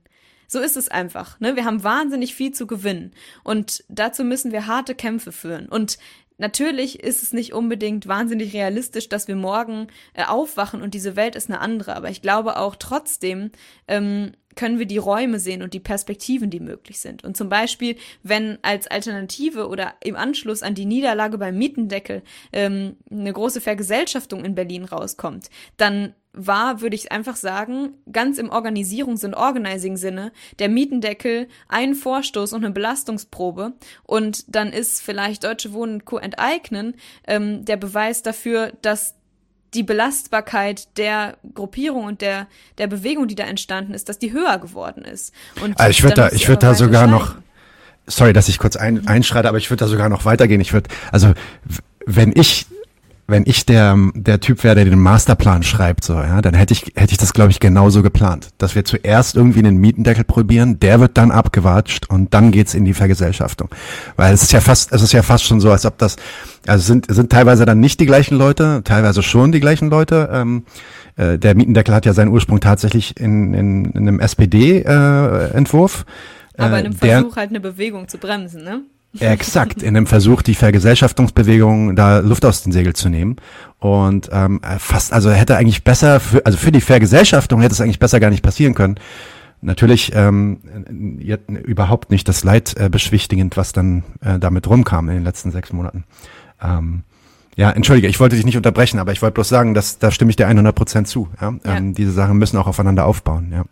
So ist es einfach. Ne? Wir haben wahnsinnig viel zu gewinnen. Und dazu müssen wir harte Kämpfe führen. Und Natürlich ist es nicht unbedingt wahnsinnig realistisch, dass wir morgen äh, aufwachen und diese Welt ist eine andere, aber ich glaube auch trotzdem ähm, können wir die Räume sehen und die Perspektiven, die möglich sind. Und zum Beispiel, wenn als Alternative oder im Anschluss an die Niederlage beim Mietendeckel ähm, eine große Vergesellschaftung in Berlin rauskommt, dann war, würde ich einfach sagen, ganz im Organisierungs- und Organizing-Sinne der Mietendeckel ein Vorstoß und eine Belastungsprobe und dann ist vielleicht Deutsche Wohnen Co. enteignen ähm, der Beweis dafür, dass die Belastbarkeit der Gruppierung und der, der Bewegung, die da entstanden ist, dass die höher geworden ist. Und also ich würde da, ich würde da sogar noch, sorry, dass ich kurz ein, einschreite, aber ich würde da sogar noch weitergehen. Ich würde, also wenn ich wenn ich der, der Typ wäre, der den Masterplan schreibt, so, ja, dann hätte ich, hätte ich das, glaube ich, genauso geplant. Dass wir zuerst irgendwie einen Mietendeckel probieren, der wird dann abgewatscht und dann geht's in die Vergesellschaftung. Weil es ist ja fast, es ist ja fast schon so, als ob das, also sind, sind teilweise dann nicht die gleichen Leute, teilweise schon die gleichen Leute. Ähm, äh, der Mietendeckel hat ja seinen Ursprung tatsächlich in, in, in einem SPD-Entwurf. Äh, Aber in einem Versuch, halt eine Bewegung zu bremsen, ne? Exakt, in dem Versuch, die Vergesellschaftungsbewegung da Luft aus den Segel zu nehmen. Und ähm, fast, also hätte eigentlich besser, für, also für die Vergesellschaftung hätte es eigentlich besser gar nicht passieren können. Natürlich ähm, überhaupt nicht das Leid äh, beschwichtigend, was dann äh, damit rumkam in den letzten sechs Monaten. Ähm, ja, entschuldige, ich wollte dich nicht unterbrechen, aber ich wollte bloß sagen, dass da stimme ich dir 100 Prozent zu. Ja? ja. Ähm, diese Sachen müssen auch aufeinander aufbauen. Ja.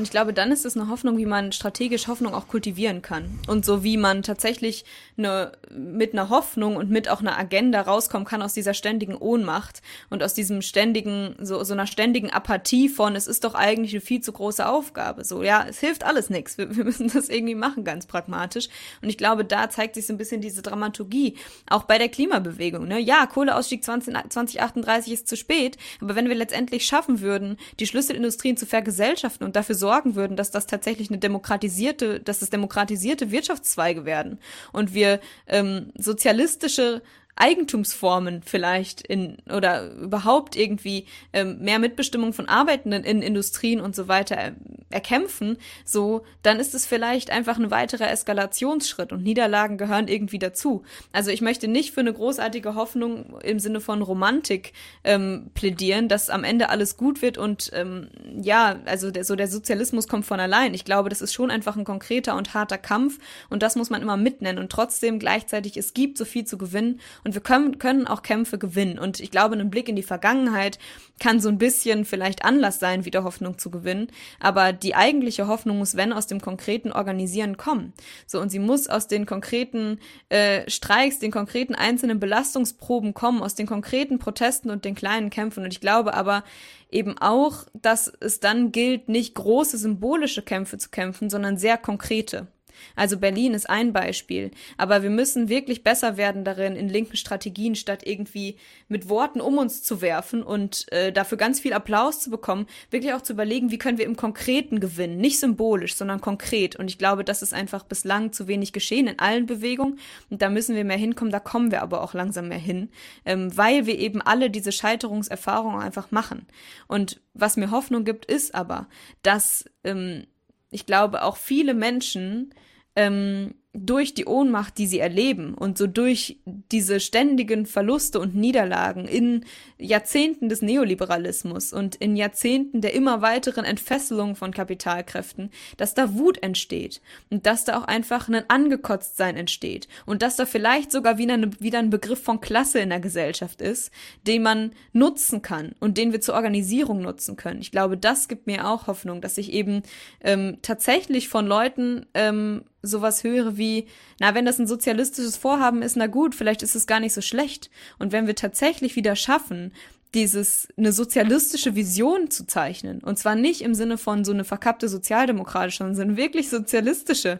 Und ich glaube, dann ist es eine Hoffnung, wie man strategisch Hoffnung auch kultivieren kann. Und so wie man tatsächlich eine, mit einer Hoffnung und mit auch einer Agenda rauskommen kann aus dieser ständigen Ohnmacht und aus diesem ständigen, so, so einer ständigen Apathie von, es ist doch eigentlich eine viel zu große Aufgabe. So, ja, es hilft alles nichts. Wir, wir müssen das irgendwie machen, ganz pragmatisch. Und ich glaube, da zeigt sich so ein bisschen diese Dramaturgie. Auch bei der Klimabewegung. Ne? Ja, Kohleausstieg 20, 2038 ist zu spät, aber wenn wir letztendlich schaffen würden, die Schlüsselindustrien zu vergesellschaften und dafür sorgen würden, dass das tatsächlich eine demokratisierte, dass das demokratisierte Wirtschaftszweige werden. Und wir ähm, sozialistische Eigentumsformen vielleicht in oder überhaupt irgendwie ähm, mehr Mitbestimmung von Arbeitenden in Industrien und so weiter er, erkämpfen, so dann ist es vielleicht einfach ein weiterer Eskalationsschritt und Niederlagen gehören irgendwie dazu. Also ich möchte nicht für eine großartige Hoffnung im Sinne von Romantik ähm, plädieren, dass am Ende alles gut wird und ähm, ja, also der, so der Sozialismus kommt von allein. Ich glaube, das ist schon einfach ein konkreter und harter Kampf und das muss man immer mitnennen und trotzdem gleichzeitig es gibt so viel zu gewinnen und und wir können, können auch Kämpfe gewinnen. Und ich glaube, ein Blick in die Vergangenheit kann so ein bisschen vielleicht Anlass sein, wieder Hoffnung zu gewinnen. Aber die eigentliche Hoffnung muss, wenn, aus dem konkreten Organisieren kommen. So, und sie muss aus den konkreten äh, Streiks, den konkreten einzelnen Belastungsproben kommen, aus den konkreten Protesten und den kleinen Kämpfen. Und ich glaube aber eben auch, dass es dann gilt, nicht große symbolische Kämpfe zu kämpfen, sondern sehr konkrete. Also Berlin ist ein Beispiel. Aber wir müssen wirklich besser werden darin, in linken Strategien statt irgendwie mit Worten um uns zu werfen und äh, dafür ganz viel Applaus zu bekommen, wirklich auch zu überlegen, wie können wir im Konkreten gewinnen. Nicht symbolisch, sondern konkret. Und ich glaube, das ist einfach bislang zu wenig geschehen in allen Bewegungen. Und da müssen wir mehr hinkommen. Da kommen wir aber auch langsam mehr hin, ähm, weil wir eben alle diese Scheiterungserfahrungen einfach machen. Und was mir Hoffnung gibt, ist aber, dass ähm, ich glaube, auch viele Menschen ähm, durch die Ohnmacht, die sie erleben und so durch diese ständigen Verluste und Niederlagen in Jahrzehnten des Neoliberalismus und in Jahrzehnten der immer weiteren Entfesselung von Kapitalkräften, dass da Wut entsteht und dass da auch einfach ein Angekotztsein entsteht und dass da vielleicht sogar wieder, eine, wieder ein Begriff von Klasse in der Gesellschaft ist, den man nutzen kann und den wir zur Organisierung nutzen können. Ich glaube, das gibt mir auch Hoffnung, dass ich eben ähm, tatsächlich von Leuten ähm, sowas höre wie, na, wenn das ein sozialistisches Vorhaben ist, na gut, vielleicht ist es gar nicht so schlecht. Und wenn wir tatsächlich wieder schaffen, dieses eine sozialistische Vision zu zeichnen und zwar nicht im Sinne von so eine verkappte sozialdemokratische, sondern wirklich sozialistische,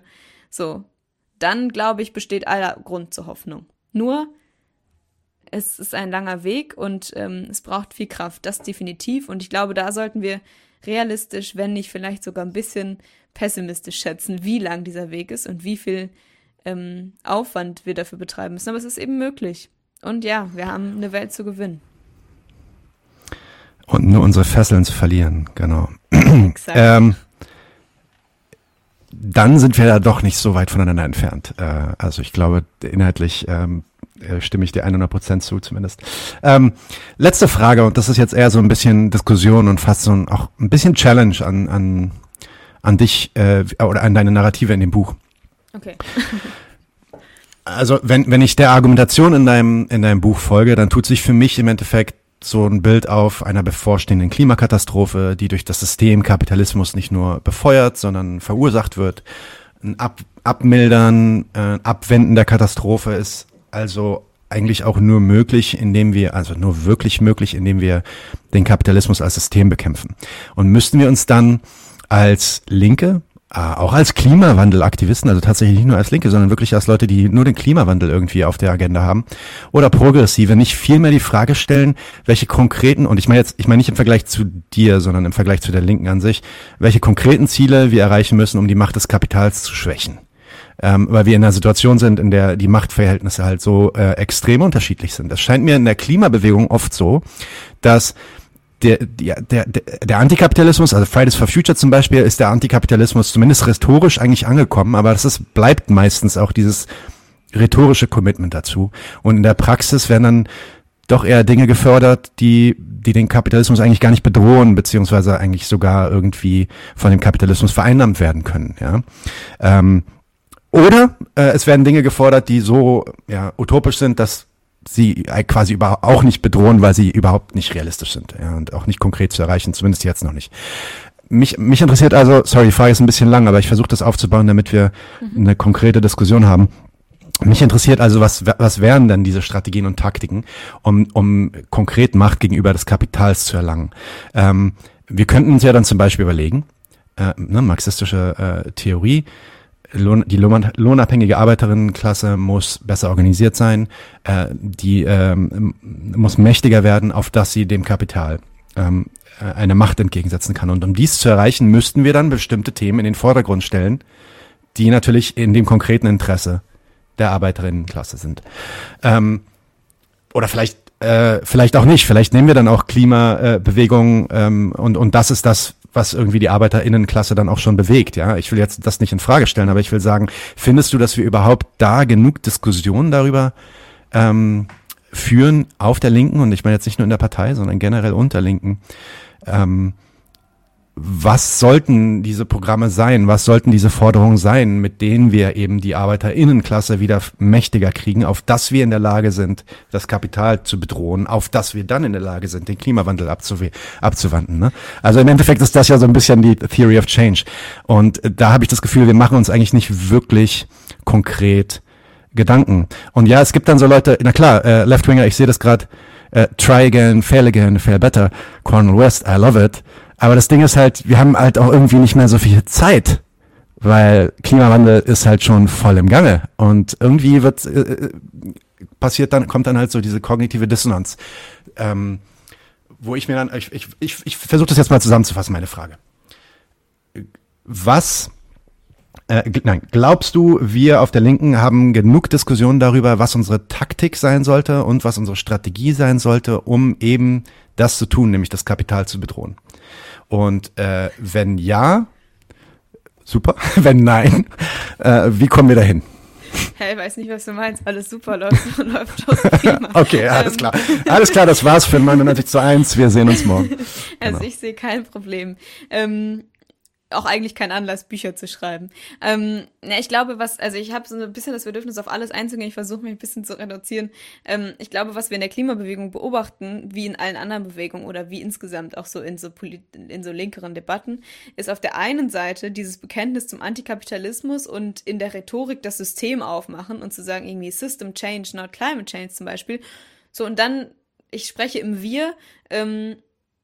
so, dann glaube ich besteht aller Grund zur Hoffnung. Nur es ist ein langer Weg und ähm, es braucht viel Kraft, das definitiv. Und ich glaube, da sollten wir realistisch, wenn nicht vielleicht sogar ein bisschen pessimistisch schätzen, wie lang dieser Weg ist und wie viel ähm, Aufwand wir dafür betreiben müssen. Aber es ist eben möglich. Und ja, wir haben eine Welt zu gewinnen. Und nur unsere Fesseln zu verlieren, genau. Exakt. ähm, dann sind wir da doch nicht so weit voneinander entfernt. Äh, also ich glaube, inhaltlich ähm, äh, stimme ich dir 100 Prozent zu zumindest. Ähm, letzte Frage, und das ist jetzt eher so ein bisschen Diskussion und fast so ein, auch ein bisschen Challenge an, an, an dich äh, oder an deine Narrative in dem Buch. Okay. *laughs* also wenn, wenn ich der Argumentation in deinem, in deinem Buch folge, dann tut sich für mich im Endeffekt so ein Bild auf einer bevorstehenden Klimakatastrophe, die durch das System Kapitalismus nicht nur befeuert, sondern verursacht wird. Ein Ab Abmildern, äh, Abwenden der Katastrophe ist also eigentlich auch nur möglich, indem wir, also nur wirklich möglich, indem wir den Kapitalismus als System bekämpfen. Und müssten wir uns dann als Linke, äh, auch als Klimawandelaktivisten, also tatsächlich nicht nur als Linke, sondern wirklich als Leute, die nur den Klimawandel irgendwie auf der Agenda haben, oder Progressive, nicht vielmehr die Frage stellen, welche konkreten, und ich meine jetzt, ich meine nicht im Vergleich zu dir, sondern im Vergleich zu der Linken an sich, welche konkreten Ziele wir erreichen müssen, um die Macht des Kapitals zu schwächen ähm, weil wir in einer Situation sind, in der die Machtverhältnisse halt so äh, extrem unterschiedlich sind. Es scheint mir in der Klimabewegung oft so, dass der, der, der, der Antikapitalismus, also Fridays for Future zum Beispiel, ist der Antikapitalismus zumindest rhetorisch eigentlich angekommen, aber das ist, bleibt meistens auch dieses rhetorische Commitment dazu. Und in der Praxis werden dann doch eher Dinge gefördert, die, die den Kapitalismus eigentlich gar nicht bedrohen, beziehungsweise eigentlich sogar irgendwie von dem Kapitalismus vereinnahmt werden können. Ja. Ähm, oder äh, es werden Dinge gefordert, die so ja, utopisch sind, dass sie quasi über, auch nicht bedrohen, weil sie überhaupt nicht realistisch sind ja, und auch nicht konkret zu erreichen, zumindest jetzt noch nicht. mich, mich interessiert also, sorry, die Frage ist ein bisschen lang, aber ich versuche das aufzubauen, damit wir mhm. eine konkrete Diskussion haben. Mich interessiert also, was, was wären denn diese Strategien und Taktiken, um, um konkret Macht gegenüber des Kapitals zu erlangen? Ähm, wir könnten uns ja dann zum Beispiel überlegen, äh, ne, marxistische äh, Theorie, Lohn, die Lohn, lohnabhängige Arbeiterinnenklasse muss besser organisiert sein, äh, die ähm, muss mächtiger werden, auf dass sie dem Kapital ähm, äh, eine Macht entgegensetzen kann. Und um dies zu erreichen, müssten wir dann bestimmte Themen in den Vordergrund stellen, die natürlich in dem konkreten Interesse der Arbeiterinnenklasse sind. Ähm, oder vielleicht äh, vielleicht auch nicht. Vielleicht nehmen wir dann auch Klimabewegungen ähm, und und das ist das, was irgendwie die Arbeiterinnenklasse dann auch schon bewegt. Ja, ich will jetzt das nicht in Frage stellen, aber ich will sagen, findest du, dass wir überhaupt da genug Diskussionen darüber ähm, führen auf der Linken und ich meine jetzt nicht nur in der Partei, sondern generell unter Linken? Ähm, was sollten diese Programme sein? Was sollten diese Forderungen sein, mit denen wir eben die Arbeiterinnenklasse wieder mächtiger kriegen, auf dass wir in der Lage sind, das Kapital zu bedrohen, auf dass wir dann in der Lage sind, den Klimawandel abzuwenden. Ne? Also im Endeffekt ist das ja so ein bisschen die Theory of Change. Und da habe ich das Gefühl, wir machen uns eigentlich nicht wirklich konkret Gedanken. Und ja, es gibt dann so Leute, na klar, äh, Left-Winger, ich sehe das gerade, äh, try again, fail again, fail better, Cornel West, I love it. Aber das Ding ist halt, wir haben halt auch irgendwie nicht mehr so viel Zeit, weil Klimawandel ist halt schon voll im Gange und irgendwie wird äh, äh, passiert dann kommt dann halt so diese kognitive Dissonanz, ähm, wo ich mir dann ich ich ich, ich versuche das jetzt mal zusammenzufassen meine Frage. Was äh, nein, glaubst du, wir auf der Linken haben genug Diskussionen darüber, was unsere Taktik sein sollte und was unsere Strategie sein sollte, um eben das zu tun, nämlich das Kapital zu bedrohen? Und äh, wenn ja, super. *laughs* wenn nein, äh, wie kommen wir dahin? Hey, weiß nicht, was du meinst. Alles super läuft, *laughs* läuft *laughs* okay, alles ähm. klar. Alles klar, das war's für 99 zu 1. Wir sehen uns morgen. Also genau. ich sehe kein Problem. Ähm, auch eigentlich kein Anlass, Bücher zu schreiben. Ähm, na, ich glaube, was, also ich habe so ein bisschen das Bedürfnis, auf alles einzugehen. Ich versuche mich ein bisschen zu reduzieren. Ähm, ich glaube, was wir in der Klimabewegung beobachten, wie in allen anderen Bewegungen oder wie insgesamt auch so in so, polit in so linkeren Debatten, ist auf der einen Seite dieses Bekenntnis zum Antikapitalismus und in der Rhetorik das System aufmachen und zu sagen, irgendwie System Change, not Climate Change zum Beispiel. So, und dann, ich spreche im Wir, ähm,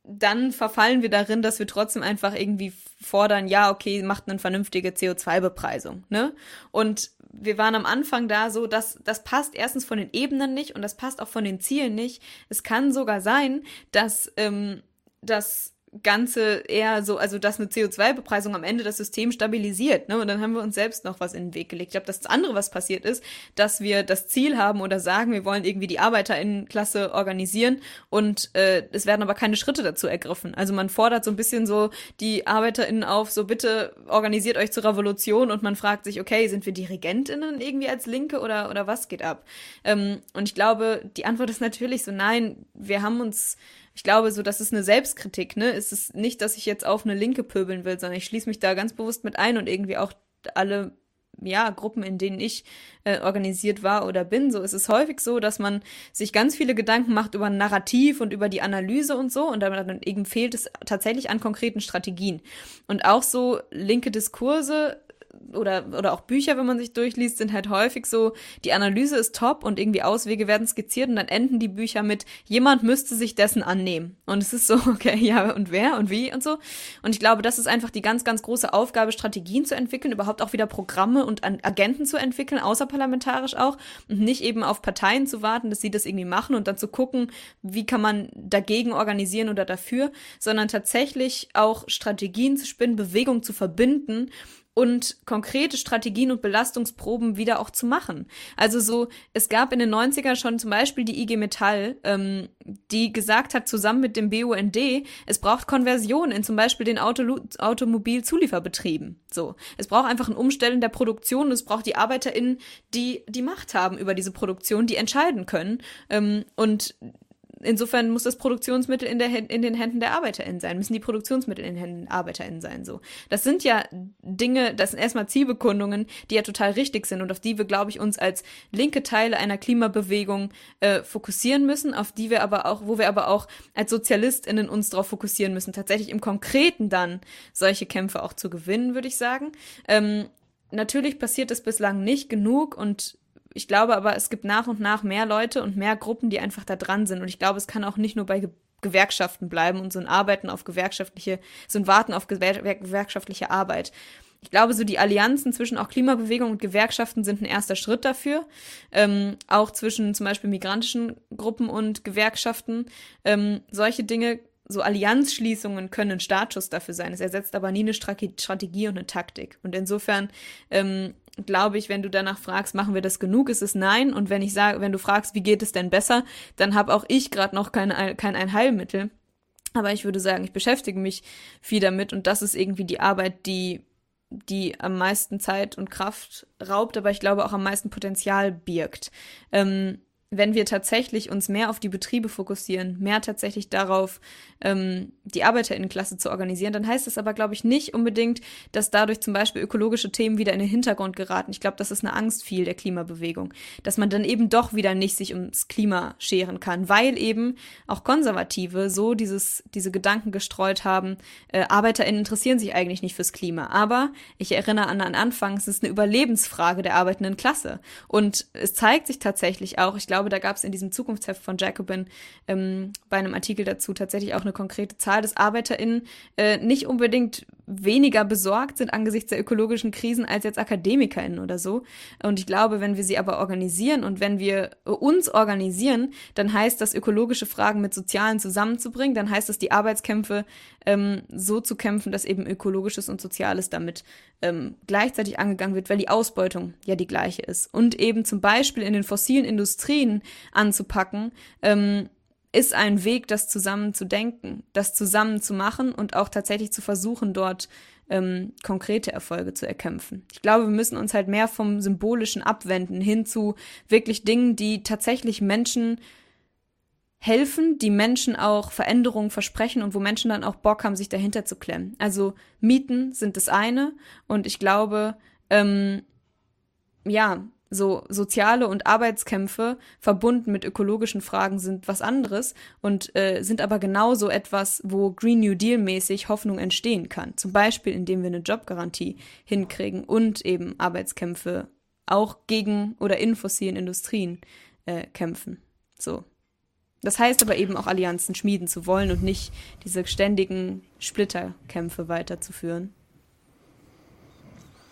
dann verfallen wir darin, dass wir trotzdem einfach irgendwie fordern, ja, okay, macht eine vernünftige CO2-Bepreisung, ne? Und wir waren am Anfang da so, dass das passt erstens von den Ebenen nicht und das passt auch von den Zielen nicht. Es kann sogar sein, dass ähm, dass Ganze eher so, also dass eine CO2-Bepreisung am Ende das System stabilisiert, ne? Und dann haben wir uns selbst noch was in den Weg gelegt. Ich glaube, das andere, was passiert ist, dass wir das Ziel haben oder sagen, wir wollen irgendwie die ArbeiterInnenklasse organisieren und äh, es werden aber keine Schritte dazu ergriffen. Also man fordert so ein bisschen so die ArbeiterInnen auf, so bitte organisiert euch zur Revolution und man fragt sich, okay, sind wir DirigentInnen irgendwie als Linke oder, oder was geht ab? Ähm, und ich glaube, die Antwort ist natürlich so, nein, wir haben uns ich glaube, so, das ist eine Selbstkritik, ne? Es ist nicht, dass ich jetzt auf eine Linke pöbeln will, sondern ich schließe mich da ganz bewusst mit ein und irgendwie auch alle ja, Gruppen, in denen ich äh, organisiert war oder bin. So ist es häufig so, dass man sich ganz viele Gedanken macht über ein Narrativ und über die Analyse und so und dann eben fehlt es tatsächlich an konkreten Strategien. Und auch so linke Diskurse oder, oder auch Bücher, wenn man sich durchliest, sind halt häufig so, die Analyse ist top und irgendwie Auswege werden skizziert und dann enden die Bücher mit, jemand müsste sich dessen annehmen. Und es ist so, *laughs* okay, ja, und wer und wie und so. Und ich glaube, das ist einfach die ganz, ganz große Aufgabe, Strategien zu entwickeln, überhaupt auch wieder Programme und Agenten zu entwickeln, außerparlamentarisch auch, und nicht eben auf Parteien zu warten, dass sie das irgendwie machen und dann zu gucken, wie kann man dagegen organisieren oder dafür, sondern tatsächlich auch Strategien zu spinnen, Bewegung zu verbinden und konkrete Strategien und Belastungsproben wieder auch zu machen. Also so, es gab in den 90er schon zum Beispiel die IG Metall, ähm, die gesagt hat, zusammen mit dem BUND, es braucht Konversion in zum Beispiel den Auto Automobilzulieferbetrieben. So, es braucht einfach ein Umstellen der Produktion und es braucht die ArbeiterInnen, die die Macht haben über diese Produktion, die entscheiden können. Ähm, und insofern muss das Produktionsmittel in, der, in den Händen der ArbeiterInnen sein, müssen die Produktionsmittel in den Händen der ArbeiterInnen sein, so. Das sind ja Dinge, das sind erstmal Zielbekundungen, die ja total richtig sind und auf die wir, glaube ich, uns als linke Teile einer Klimabewegung äh, fokussieren müssen, auf die wir aber auch, wo wir aber auch als SozialistInnen uns darauf fokussieren müssen, tatsächlich im Konkreten dann solche Kämpfe auch zu gewinnen, würde ich sagen. Ähm, natürlich passiert es bislang nicht genug und ich glaube aber, es gibt nach und nach mehr Leute und mehr Gruppen, die einfach da dran sind. Und ich glaube, es kann auch nicht nur bei Ge Gewerkschaften bleiben und so ein Arbeiten auf gewerkschaftliche, so ein Warten auf gewer gewerkschaftliche Arbeit. Ich glaube, so die Allianzen zwischen auch Klimabewegung und Gewerkschaften sind ein erster Schritt dafür. Ähm, auch zwischen zum Beispiel migrantischen Gruppen und Gewerkschaften. Ähm, solche Dinge, so Allianzschließungen können ein Startschuss dafür sein. Es ersetzt aber nie eine Strategie und eine Taktik. Und insofern ähm, glaube ich, wenn du danach fragst, machen wir das genug, ist es nein. Und wenn ich sage, wenn du fragst, wie geht es denn besser, dann habe auch ich gerade noch kein, kein ein. Aber ich würde sagen, ich beschäftige mich viel damit und das ist irgendwie die Arbeit, die die am meisten Zeit und Kraft raubt, aber ich glaube auch am meisten Potenzial birgt. Ähm, wenn wir tatsächlich uns mehr auf die Betriebe fokussieren, mehr tatsächlich darauf, ähm, die Arbeiterinnenklasse zu organisieren, dann heißt das aber, glaube ich, nicht unbedingt, dass dadurch zum Beispiel ökologische Themen wieder in den Hintergrund geraten. Ich glaube, das ist eine Angst viel der Klimabewegung, dass man dann eben doch wieder nicht sich ums Klima scheren kann, weil eben auch Konservative so dieses, diese Gedanken gestreut haben, äh, ArbeiterInnen interessieren sich eigentlich nicht fürs Klima. Aber ich erinnere an den Anfang, es ist eine Überlebensfrage der arbeitenden Klasse. Und es zeigt sich tatsächlich auch, ich glaube, glaube, da gab es in diesem Zukunftsheft von Jacobin ähm, bei einem Artikel dazu tatsächlich auch eine konkrete Zahl, dass ArbeiterInnen äh, nicht unbedingt weniger besorgt sind angesichts der ökologischen Krisen als jetzt AkademikerInnen oder so. Und ich glaube, wenn wir sie aber organisieren und wenn wir uns organisieren, dann heißt das, ökologische Fragen mit sozialen zusammenzubringen, dann heißt das, die Arbeitskämpfe ähm, so zu kämpfen, dass eben ökologisches und soziales damit ähm, gleichzeitig angegangen wird, weil die Ausbeutung ja die gleiche ist. Und eben zum Beispiel in den fossilen Industrien anzupacken, ähm, ist ein Weg, das zusammen zu denken, das zusammen zu machen und auch tatsächlich zu versuchen, dort ähm, konkrete Erfolge zu erkämpfen. Ich glaube, wir müssen uns halt mehr vom Symbolischen abwenden hin zu wirklich Dingen, die tatsächlich Menschen helfen, die Menschen auch Veränderungen versprechen und wo Menschen dann auch Bock haben, sich dahinter zu klemmen. Also Mieten sind das eine und ich glaube, ähm, ja, so soziale und Arbeitskämpfe verbunden mit ökologischen Fragen sind was anderes und äh, sind aber genauso etwas, wo Green New Deal mäßig Hoffnung entstehen kann. Zum Beispiel, indem wir eine Jobgarantie hinkriegen und eben Arbeitskämpfe auch gegen oder in fossilen Industrien äh, kämpfen. So. Das heißt aber eben auch Allianzen schmieden zu wollen und nicht diese ständigen Splitterkämpfe weiterzuführen.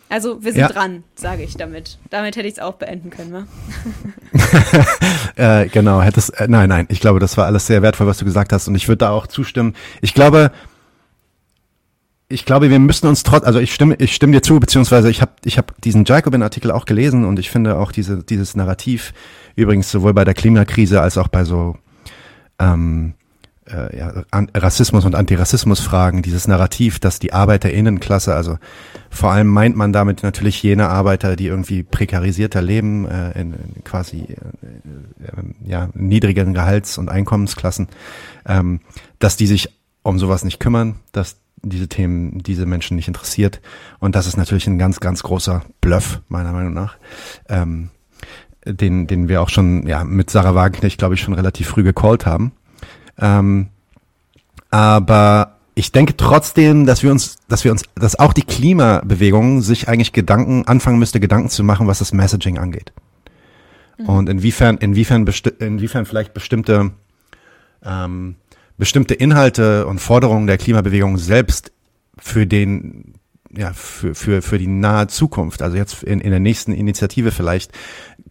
Also wir sind ja. dran, sage ich damit. Damit hätte ich es auch beenden können, wa? *laughs* äh, genau, hättest äh, nein, nein, ich glaube, das war alles sehr wertvoll, was du gesagt hast und ich würde da auch zustimmen. Ich glaube, ich glaube, wir müssen uns trotz, also ich stimme, ich stimme dir zu, beziehungsweise ich habe ich hab diesen Jacobin-Artikel auch gelesen und ich finde auch diese, dieses Narrativ übrigens sowohl bei der Klimakrise als auch bei so ähm, äh, ja, Rassismus und Antirassismus-Fragen, dieses Narrativ, dass die Arbeiterinnenklasse, also vor allem meint man damit natürlich jene Arbeiter, die irgendwie prekarisierter leben, äh, in, in quasi äh, äh, ja, niedrigeren Gehalts- und Einkommensklassen, ähm, dass die sich um sowas nicht kümmern, dass diese Themen diese Menschen nicht interessiert. Und das ist natürlich ein ganz, ganz großer Bluff, meiner Meinung nach. Ähm, den, den wir auch schon ja, mit Sarah Wagenknecht, glaube ich, schon relativ früh gecallt haben. Ähm, aber ich denke trotzdem, dass wir uns, dass wir uns, dass auch die Klimabewegung sich eigentlich Gedanken anfangen müsste, Gedanken zu machen, was das Messaging angeht. Mhm. Und inwiefern, inwiefern, inwiefern vielleicht bestimmte ähm, bestimmte Inhalte und Forderungen der Klimabewegung selbst für den ja, für, für, für die nahe Zukunft, also jetzt in, in der nächsten Initiative vielleicht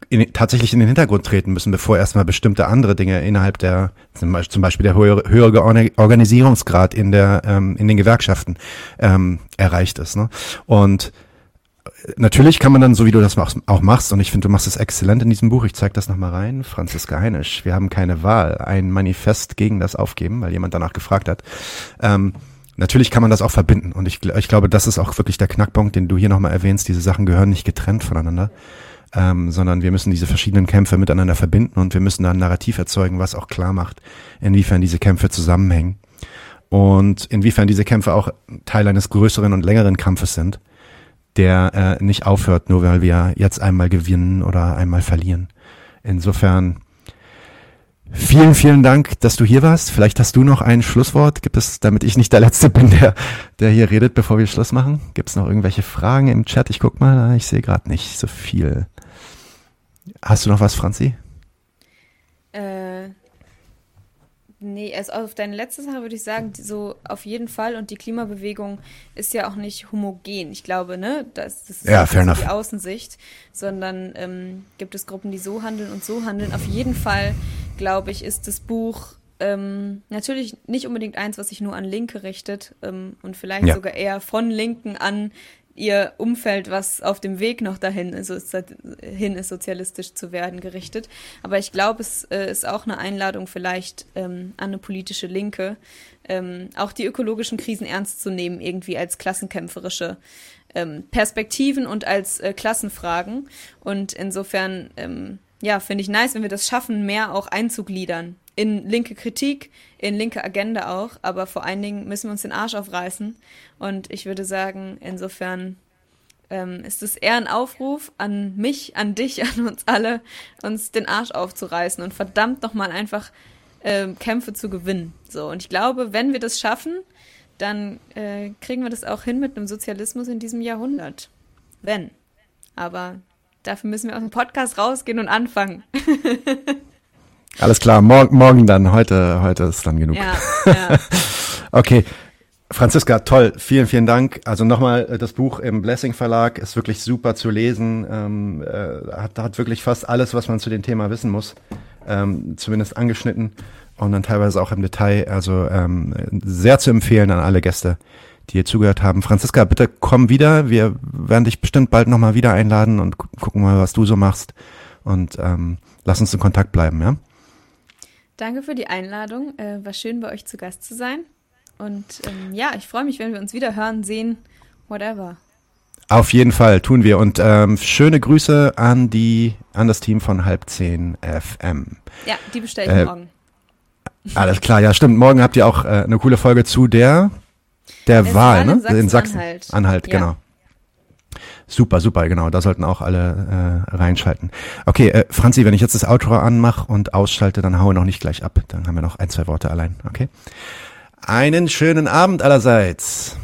in, tatsächlich in den Hintergrund treten müssen, bevor erstmal bestimmte andere Dinge innerhalb der, zum Beispiel, der höhere, höhere Organisierungsgrad in der, ähm, in den Gewerkschaften ähm, erreicht ist. Ne? Und natürlich kann man dann, so wie du das auch machst, und ich finde, du machst es exzellent in diesem Buch, ich zeige das nochmal rein, Franziska Heinisch, wir haben keine Wahl, ein Manifest gegen das Aufgeben, weil jemand danach gefragt hat. Ähm, natürlich kann man das auch verbinden und ich, ich glaube, das ist auch wirklich der Knackpunkt, den du hier nochmal erwähnst, diese Sachen gehören nicht getrennt voneinander. Ähm, sondern wir müssen diese verschiedenen Kämpfe miteinander verbinden und wir müssen da ein Narrativ erzeugen, was auch klar macht, inwiefern diese Kämpfe zusammenhängen und inwiefern diese Kämpfe auch Teil eines größeren und längeren Kampfes sind, der äh, nicht aufhört, nur weil wir jetzt einmal gewinnen oder einmal verlieren. Insofern Vielen, vielen Dank, dass du hier warst. Vielleicht hast du noch ein Schlusswort. Gibt es, damit ich nicht der Letzte bin, der, der hier redet, bevor wir Schluss machen? Gibt es noch irgendwelche Fragen im Chat? Ich guck mal, ich sehe gerade nicht so viel. Hast du noch was, Franzi? Äh, Nee, also auf deine letzte Sache würde ich sagen, so auf jeden Fall. Und die Klimabewegung ist ja auch nicht homogen. Ich glaube, ne, das, das ist ja, fair so die Außensicht, sondern ähm, gibt es Gruppen, die so handeln und so handeln. Auf jeden Fall, glaube ich, ist das Buch ähm, natürlich nicht unbedingt eins, was sich nur an Linke richtet ähm, und vielleicht ja. sogar eher von Linken an ihr Umfeld, was auf dem Weg noch dahin ist, hin ist, sozialistisch zu werden, gerichtet. Aber ich glaube, es äh, ist auch eine Einladung vielleicht ähm, an eine politische Linke, ähm, auch die ökologischen Krisen ernst zu nehmen, irgendwie als klassenkämpferische ähm, Perspektiven und als äh, Klassenfragen. Und insofern, ähm, ja, finde ich nice, wenn wir das schaffen, mehr auch einzugliedern in linke Kritik, in linke Agenda auch, aber vor allen Dingen müssen wir uns den Arsch aufreißen. Und ich würde sagen, insofern ähm, ist es eher ein Aufruf an mich, an dich, *laughs* an uns alle, uns den Arsch aufzureißen und verdammt nochmal einfach äh, Kämpfe zu gewinnen. So, und ich glaube, wenn wir das schaffen, dann äh, kriegen wir das auch hin mit einem Sozialismus in diesem Jahrhundert. Wenn. Aber dafür müssen wir aus dem Podcast rausgehen und anfangen. *laughs* Alles klar, morgen, morgen dann. Heute, heute ist dann genug. Ja, *laughs* ja. okay. Franziska, toll, vielen, vielen Dank. Also nochmal, äh, das Buch im Blessing Verlag ist wirklich super zu lesen. Ähm, äh, hat, hat wirklich fast alles, was man zu dem Thema wissen muss, ähm, zumindest angeschnitten und dann teilweise auch im Detail. Also ähm, sehr zu empfehlen an alle Gäste, die hier zugehört haben. Franziska, bitte komm wieder. Wir werden dich bestimmt bald nochmal wieder einladen und gucken mal, was du so machst. Und ähm, lass uns in Kontakt bleiben, ja? Danke für die Einladung. Äh, war schön, bei euch zu Gast zu sein. Und ähm, ja, ich freue mich, wenn wir uns wieder hören, sehen, whatever. Auf jeden Fall tun wir. Und ähm, schöne Grüße an die an das Team von halb zehn FM. Ja, die bestelle ich äh, morgen. Alles klar, ja stimmt. Morgen habt ihr auch äh, eine coole Folge zu der der Wahl, ne? In Sachsen, in Sachsen. Anhalt, Anhalt ja. genau. Super, super, genau. Da sollten auch alle äh, reinschalten. Okay, äh, Franzi, wenn ich jetzt das Outro anmache und ausschalte, dann haue noch nicht gleich ab. Dann haben wir noch ein, zwei Worte allein. Okay. Einen schönen Abend allerseits.